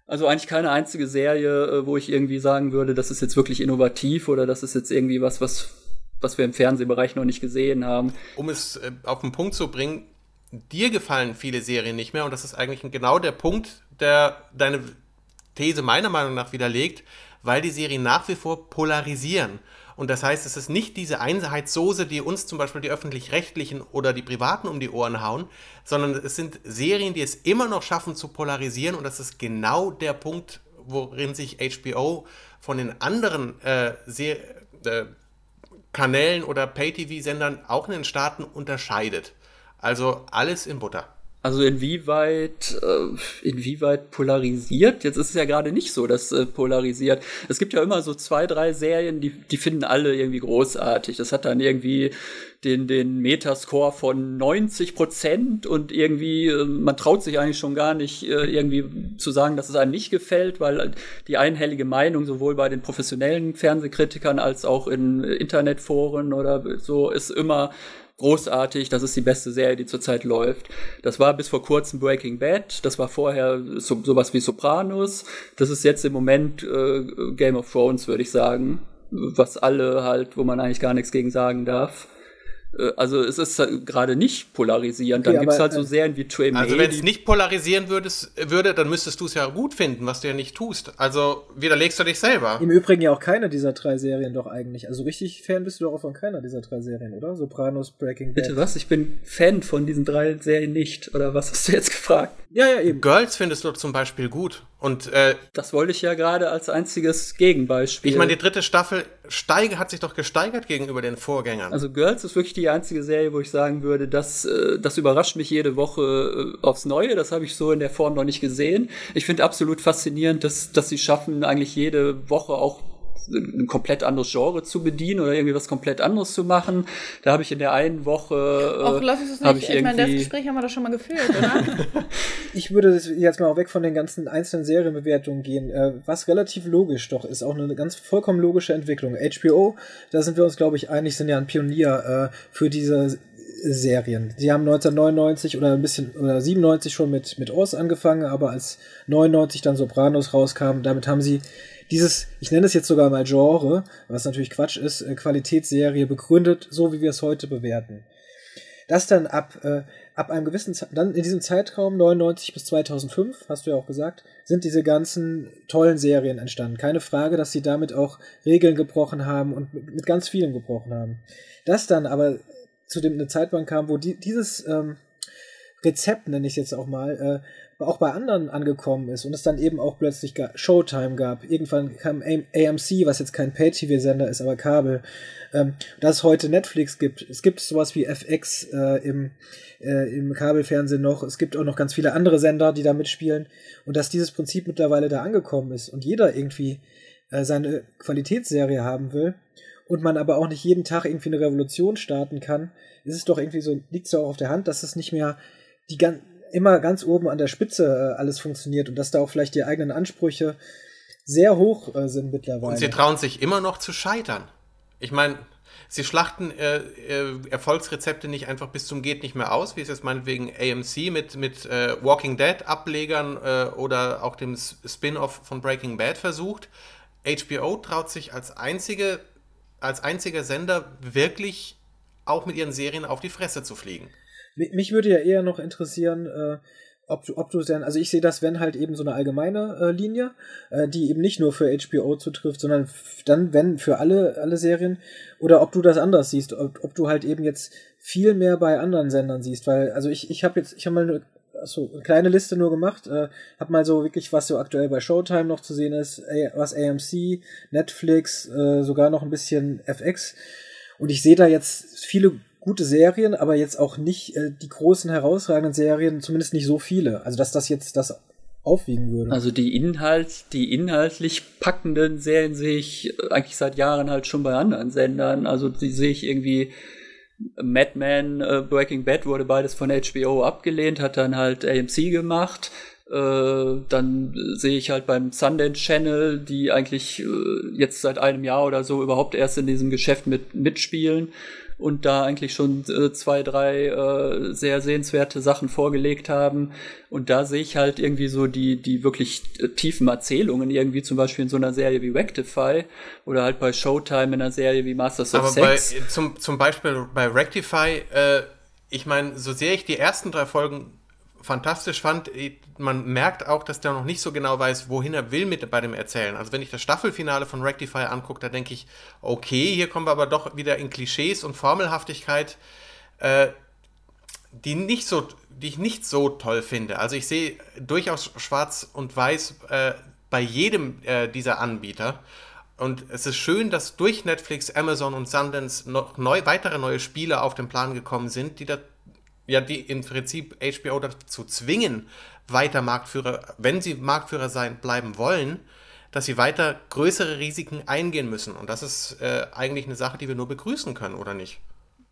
Also eigentlich keine einzige Serie, äh, wo ich irgendwie sagen würde, das ist jetzt wirklich innovativ oder das ist jetzt irgendwie was, was, was wir im Fernsehbereich noch nicht gesehen haben. Um es äh, auf den Punkt zu bringen, dir gefallen viele Serien nicht mehr und das ist eigentlich genau der Punkt, der deine These meiner Meinung nach widerlegt, weil die Serien nach wie vor polarisieren. Und das heißt, es ist nicht diese Einheitssoße, die uns zum Beispiel die öffentlich-rechtlichen oder die privaten um die Ohren hauen, sondern es sind Serien, die es immer noch schaffen zu polarisieren. Und das ist genau der Punkt, worin sich HBO von den anderen äh, äh, Kanälen oder Pay-TV-Sendern auch in den Staaten unterscheidet. Also alles in Butter. Also inwieweit, äh, inwieweit polarisiert? Jetzt ist es ja gerade nicht so, dass äh, polarisiert. Es gibt ja immer so zwei, drei Serien, die, die finden alle irgendwie großartig. Das hat dann irgendwie den, den Metascore von 90 Prozent und irgendwie, äh, man traut sich eigentlich schon gar nicht äh, irgendwie zu sagen, dass es einem nicht gefällt, weil die einhellige Meinung sowohl bei den professionellen Fernsehkritikern als auch in Internetforen oder so ist immer, großartig, das ist die beste Serie, die zurzeit läuft. Das war bis vor kurzem Breaking Bad, das war vorher so, sowas wie Sopranos, das ist jetzt im Moment äh, Game of Thrones, würde ich sagen, was alle halt, wo man eigentlich gar nichts gegen sagen darf. Äh, also es ist gerade nicht polarisierend. Dann okay, gibt es halt so äh, Serien wie Trey Also wenn es nicht polarisieren würdest, würde, dann müsstest du es ja gut finden, was du ja nicht tust. Also widerlegst du dich selber. Im Übrigen ja auch keine dieser drei Serien doch eigentlich. Also richtig Fan bist du doch auch von keiner dieser drei Serien, oder? Sopranos, Breaking Bad. Bitte was? Ich bin Fan von diesen drei Serien nicht. Oder was hast du jetzt gefragt? Ja, ja, eben. Girls findest du zum Beispiel gut. Und äh, das wollte ich ja gerade als einziges Gegenbeispiel. Ich meine, die dritte Staffel steige, hat sich doch gesteigert gegenüber den Vorgängern. Also Girls ist wirklich die einzige Serie, wo ich sagen würde, das, äh, das überrascht mich jede Woche äh, aufs Neue. Das habe ich so in der Form noch nicht gesehen. Ich finde absolut faszinierend, dass, dass sie schaffen, eigentlich jede Woche auch ein komplett anderes Genre zu bedienen oder irgendwie was komplett anderes zu machen. Da habe ich in der einen Woche. Äh, Och, lass es nicht. Ich, ich meine, das Gespräch haben wir doch schon mal geführt, oder? ich würde jetzt mal auch weg von den ganzen einzelnen Serienbewertungen gehen, äh, was relativ logisch doch ist, auch eine ganz vollkommen logische Entwicklung. HBO, da sind wir uns, glaube ich, einig, sind ja ein Pionier äh, für diese Serien. Sie haben 1999 oder ein bisschen oder 97 schon mit mit Oz angefangen, aber als 99 dann Sopranos rauskam, damit haben sie dieses, ich nenne es jetzt sogar mal Genre, was natürlich Quatsch ist, äh, Qualitätsserie begründet, so wie wir es heute bewerten. Das dann ab, äh, ab einem gewissen, dann in diesem Zeitraum 99 bis 2005, hast du ja auch gesagt, sind diese ganzen tollen Serien entstanden. Keine Frage, dass sie damit auch Regeln gebrochen haben und mit ganz vielen gebrochen haben. Das dann aber zu dem eine Zeitbank kam, wo die, dieses ähm, Rezept, nenne ich jetzt auch mal, äh, auch bei anderen angekommen ist und es dann eben auch plötzlich Showtime gab. Irgendwann kam AMC, was jetzt kein Pay-TV-Sender ist, aber Kabel. Ähm, dass es heute Netflix gibt. Es gibt sowas wie FX äh, im, äh, im Kabelfernsehen noch. Es gibt auch noch ganz viele andere Sender, die da mitspielen. Und dass dieses Prinzip mittlerweile da angekommen ist und jeder irgendwie äh, seine Qualitätsserie haben will und man aber auch nicht jeden Tag irgendwie eine Revolution starten kann, ist es doch irgendwie so, liegt es ja auch auf der Hand, dass es nicht mehr die ganzen immer ganz oben an der Spitze äh, alles funktioniert und dass da auch vielleicht die eigenen Ansprüche sehr hoch äh, sind mittlerweile. Und sie trauen sich immer noch zu scheitern. Ich meine, sie schlachten äh, äh, Erfolgsrezepte nicht einfach bis zum geht nicht mehr aus, wie es jetzt meinetwegen AMC mit, mit äh, Walking Dead Ablegern äh, oder auch dem Spin-off von Breaking Bad versucht. HBO traut sich als einzige als einziger Sender wirklich auch mit ihren Serien auf die Fresse zu fliegen. Mich würde ja eher noch interessieren, äh, ob du, ob du denn, also ich sehe das, wenn halt eben so eine allgemeine äh, Linie, äh, die eben nicht nur für HBO zutrifft, sondern dann, wenn für alle, alle Serien, oder ob du das anders siehst, ob, ob du halt eben jetzt viel mehr bei anderen Sendern siehst, weil, also ich, ich habe jetzt, ich habe mal eine, so eine kleine Liste nur gemacht, äh, hab mal so wirklich, was so aktuell bei Showtime noch zu sehen ist, was AMC, Netflix, äh, sogar noch ein bisschen FX, und ich sehe da jetzt viele gute Serien, aber jetzt auch nicht äh, die großen herausragenden Serien, zumindest nicht so viele. Also dass das jetzt das aufwiegen würde. Also die Inhalt, die inhaltlich packenden Serien sehe ich eigentlich seit Jahren halt schon bei anderen Sendern. Also die sehe ich irgendwie Mad Men, äh, Breaking Bad wurde beides von HBO abgelehnt, hat dann halt AMC gemacht. Äh, dann sehe ich halt beim Sundance Channel, die eigentlich äh, jetzt seit einem Jahr oder so überhaupt erst in diesem Geschäft mit mitspielen und da eigentlich schon äh, zwei, drei äh, sehr sehenswerte Sachen vorgelegt haben. Und da sehe ich halt irgendwie so die, die wirklich äh, tiefen Erzählungen, irgendwie zum Beispiel in so einer Serie wie Rectify oder halt bei Showtime in einer Serie wie Masters of Aber Sex. Bei, zum, zum Beispiel bei Rectify, äh, ich meine, so sehr ich die ersten drei Folgen fantastisch fand, man merkt auch, dass der noch nicht so genau weiß, wohin er will mit bei dem Erzählen. Also wenn ich das Staffelfinale von Rectify angucke, da denke ich, okay, hier kommen wir aber doch wieder in Klischees und Formelhaftigkeit, äh, die nicht so, die ich nicht so toll finde. Also ich sehe durchaus Schwarz und Weiß äh, bei jedem äh, dieser Anbieter. Und es ist schön, dass durch Netflix, Amazon und Sundance noch neu, weitere neue Spiele auf den Plan gekommen sind, die da, ja, die im Prinzip HBO dazu zwingen, weiter Marktführer, wenn sie Marktführer sein bleiben wollen, dass sie weiter größere Risiken eingehen müssen. Und das ist äh, eigentlich eine Sache, die wir nur begrüßen können, oder nicht?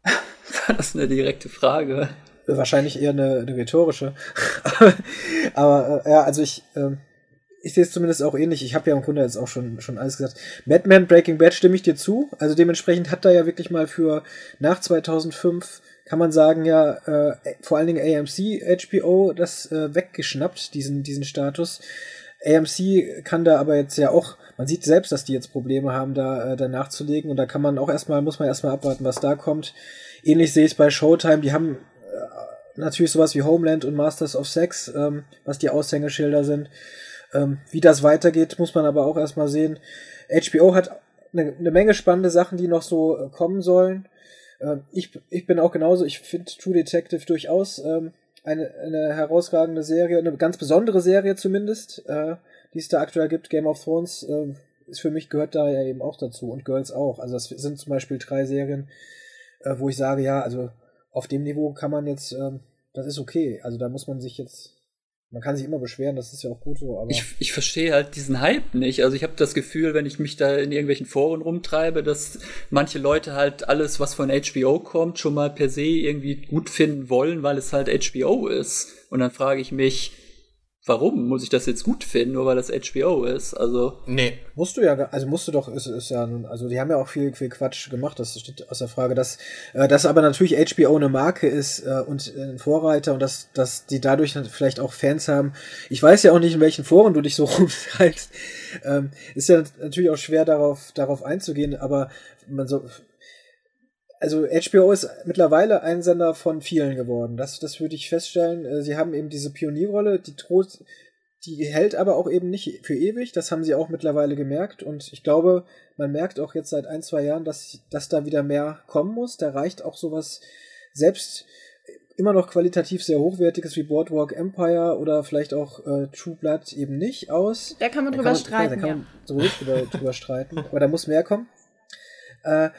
War das eine direkte Frage? Wahrscheinlich eher eine, eine rhetorische. Aber äh, ja, also ich. Ähm ich sehe es zumindest auch ähnlich. Ich habe ja im Grunde jetzt auch schon, schon alles gesagt. Madman Breaking Bad stimme ich dir zu. Also dementsprechend hat da ja wirklich mal für nach 2005 kann man sagen, ja, äh, vor allen Dingen AMC, HBO, das äh, weggeschnappt, diesen, diesen Status. AMC kann da aber jetzt ja auch, man sieht selbst, dass die jetzt Probleme haben, da, äh, da nachzulegen und da kann man auch erstmal, muss man erstmal abwarten, was da kommt. Ähnlich sehe ich es bei Showtime, die haben äh, natürlich sowas wie Homeland und Masters of Sex, ähm, was die Aushängeschilder sind. Ähm, wie das weitergeht, muss man aber auch erstmal sehen. HBO hat eine, eine Menge spannende Sachen, die noch so äh, kommen sollen. Ähm, ich, ich bin auch genauso, ich finde True Detective durchaus ähm, eine, eine herausragende Serie, eine ganz besondere Serie zumindest, äh, die es da aktuell gibt. Game of Thrones äh, ist für mich gehört da ja eben auch dazu und Girls auch. Also das sind zum Beispiel drei Serien, äh, wo ich sage, ja, also auf dem Niveau kann man jetzt, ähm, das ist okay. Also da muss man sich jetzt man kann sich immer beschweren, das ist ja auch gut so, aber. Ich, ich verstehe halt diesen Hype nicht. Also ich habe das Gefühl, wenn ich mich da in irgendwelchen Foren rumtreibe, dass manche Leute halt alles, was von HBO kommt, schon mal per se irgendwie gut finden wollen, weil es halt HBO ist. Und dann frage ich mich, warum muss ich das jetzt gut finden, nur weil das HBO ist? Also. Nee. Musst du ja, also musst du doch, ist, ist ja nun, also die haben ja auch viel, viel Quatsch gemacht, das steht aus der Frage, dass, äh, dass aber natürlich HBO eine Marke ist äh, und ein Vorreiter und dass, dass die dadurch vielleicht auch Fans haben. Ich weiß ja auch nicht, in welchen Foren du dich so rumtreibst. Ähm, ist ja natürlich auch schwer darauf, darauf einzugehen, aber man so, also HBO ist mittlerweile ein Sender von vielen geworden. Das, das würde ich feststellen. Äh, sie haben eben diese Pionierrolle, die droht, die hält aber auch eben nicht für ewig. Das haben sie auch mittlerweile gemerkt. Und ich glaube, man merkt auch jetzt seit ein, zwei Jahren, dass, dass da wieder mehr kommen muss. Da reicht auch sowas selbst immer noch qualitativ sehr hochwertiges wie Boardwalk Empire oder vielleicht auch äh, True Blood eben nicht aus. Da kann man da drüber kann man, streiten. Ja, da kann man so drüber, drüber streiten. Aber da muss mehr kommen. Äh,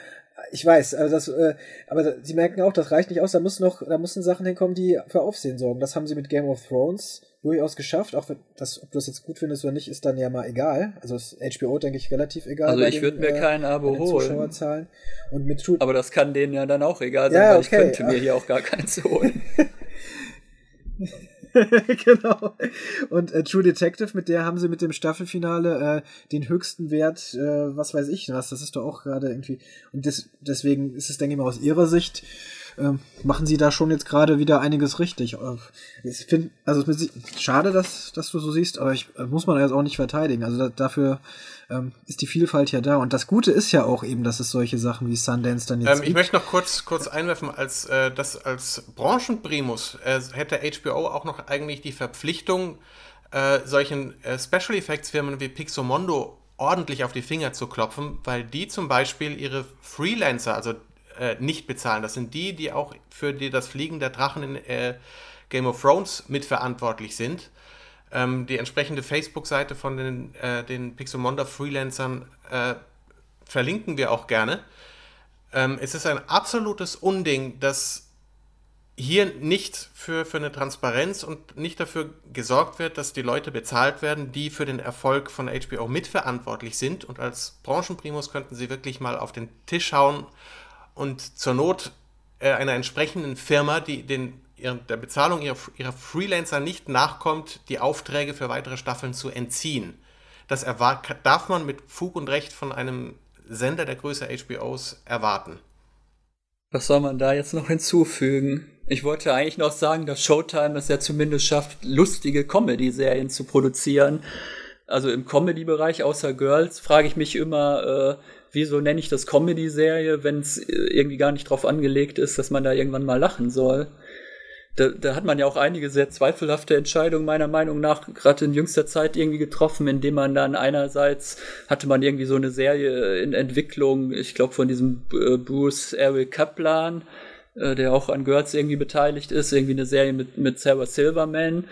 ich weiß, also das, äh, aber sie merken auch, das reicht nicht aus, da muss noch, da müssen Sachen hinkommen, die für Aufsehen sorgen. Das haben sie mit Game of Thrones durchaus geschafft, auch wenn das, ob du das jetzt gut findest oder nicht, ist dann ja mal egal. Also ist HBO, denke ich, relativ egal. Also ich würde mir äh, kein Abo holen. Und mit True aber das kann denen ja dann auch egal sein, ja, weil okay, ich könnte mir hier auch gar keins holen. genau. Und äh, True Detective, mit der haben sie mit dem Staffelfinale äh, den höchsten Wert, äh, was weiß ich was, das ist doch auch gerade irgendwie. Und des, deswegen ist es, denke ich mal, aus ihrer Sicht, äh, machen sie da schon jetzt gerade wieder einiges richtig. Äh, ich finde, also es ist schade, dass, dass du so siehst, aber ich äh, muss man jetzt auch nicht verteidigen. Also da, dafür ähm, ist die Vielfalt ja da. Und das Gute ist ja auch eben, dass es solche Sachen wie Sundance dann jetzt ähm, Ich möchte noch kurz, kurz einwerfen, als äh, das als Branchenprimus äh, hätte HBO auch noch eigentlich die Verpflichtung, äh, solchen äh, Special Effects Firmen wie Pixomondo ordentlich auf die Finger zu klopfen, weil die zum Beispiel ihre Freelancer, also äh, nicht bezahlen. Das sind die, die auch für die, das Fliegen der Drachen in äh, Game of Thrones mitverantwortlich sind. Ähm, die entsprechende Facebook-Seite von den, äh, den Pixelmonda Freelancern äh, verlinken wir auch gerne. Ähm, es ist ein absolutes Unding, dass hier nicht für, für eine Transparenz und nicht dafür gesorgt wird, dass die Leute bezahlt werden, die für den Erfolg von HBO mitverantwortlich sind. Und als Branchenprimus könnten sie wirklich mal auf den Tisch hauen und zur Not äh, einer entsprechenden Firma, die den der Bezahlung ihrer, ihrer Freelancer nicht nachkommt, die Aufträge für weitere Staffeln zu entziehen. Das darf man mit Fug und Recht von einem Sender der Größe HBOs erwarten. Was soll man da jetzt noch hinzufügen? Ich wollte eigentlich noch sagen, dass Showtime es ja zumindest schafft, lustige Comedy-Serien zu produzieren. Also im Comedy-Bereich außer Girls frage ich mich immer, äh, wieso nenne ich das Comedy-Serie, wenn es irgendwie gar nicht drauf angelegt ist, dass man da irgendwann mal lachen soll. da, da hat man ja auch einige sehr zweifelhafte Entscheidungen meiner Meinung nach gerade in jüngster Zeit irgendwie getroffen, indem man dann einerseits hatte man irgendwie so eine Serie in Entwicklung, ich glaube von diesem äh, Bruce Eric Kaplan, äh, der auch an Girls irgendwie beteiligt ist, irgendwie eine Serie mit, mit Sarah Silverman,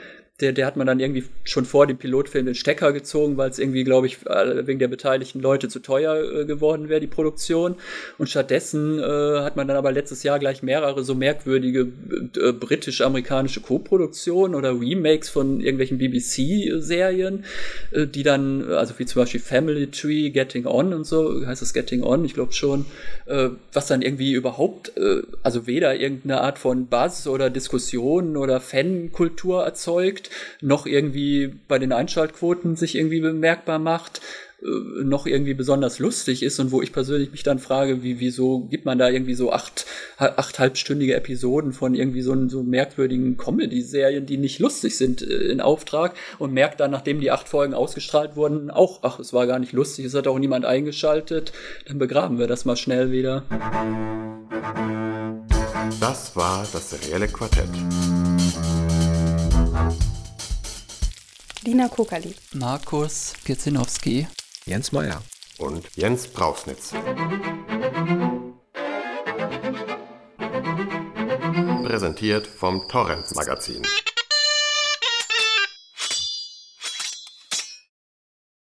der, der hat man dann irgendwie schon vor dem Pilotfilm den Stecker gezogen, weil es irgendwie, glaube ich, wegen der beteiligten Leute zu teuer äh, geworden wäre, die Produktion. Und stattdessen äh, hat man dann aber letztes Jahr gleich mehrere so merkwürdige äh, britisch-amerikanische Co-Produktionen oder Remakes von irgendwelchen BBC-Serien, äh, die dann, also wie zum Beispiel Family Tree, Getting On und so, heißt das Getting On, ich glaube schon, äh, was dann irgendwie überhaupt, äh, also weder irgendeine Art von Buzz oder Diskussion oder Fankultur erzeugt, noch irgendwie bei den Einschaltquoten sich irgendwie bemerkbar macht, äh, noch irgendwie besonders lustig ist und wo ich persönlich mich dann frage, wie, wieso gibt man da irgendwie so acht, acht halbstündige Episoden von irgendwie so, so merkwürdigen Comedy-Serien, die nicht lustig sind, äh, in Auftrag und merkt dann, nachdem die acht Folgen ausgestrahlt wurden, auch, ach, es war gar nicht lustig, es hat auch niemand eingeschaltet, dann begraben wir das mal schnell wieder. Das war das serielle Quartett. Dina Kokali. Markus Kirzinowski. Jens Meyer. Und Jens Brausnitz. Präsentiert vom Torrent Magazin.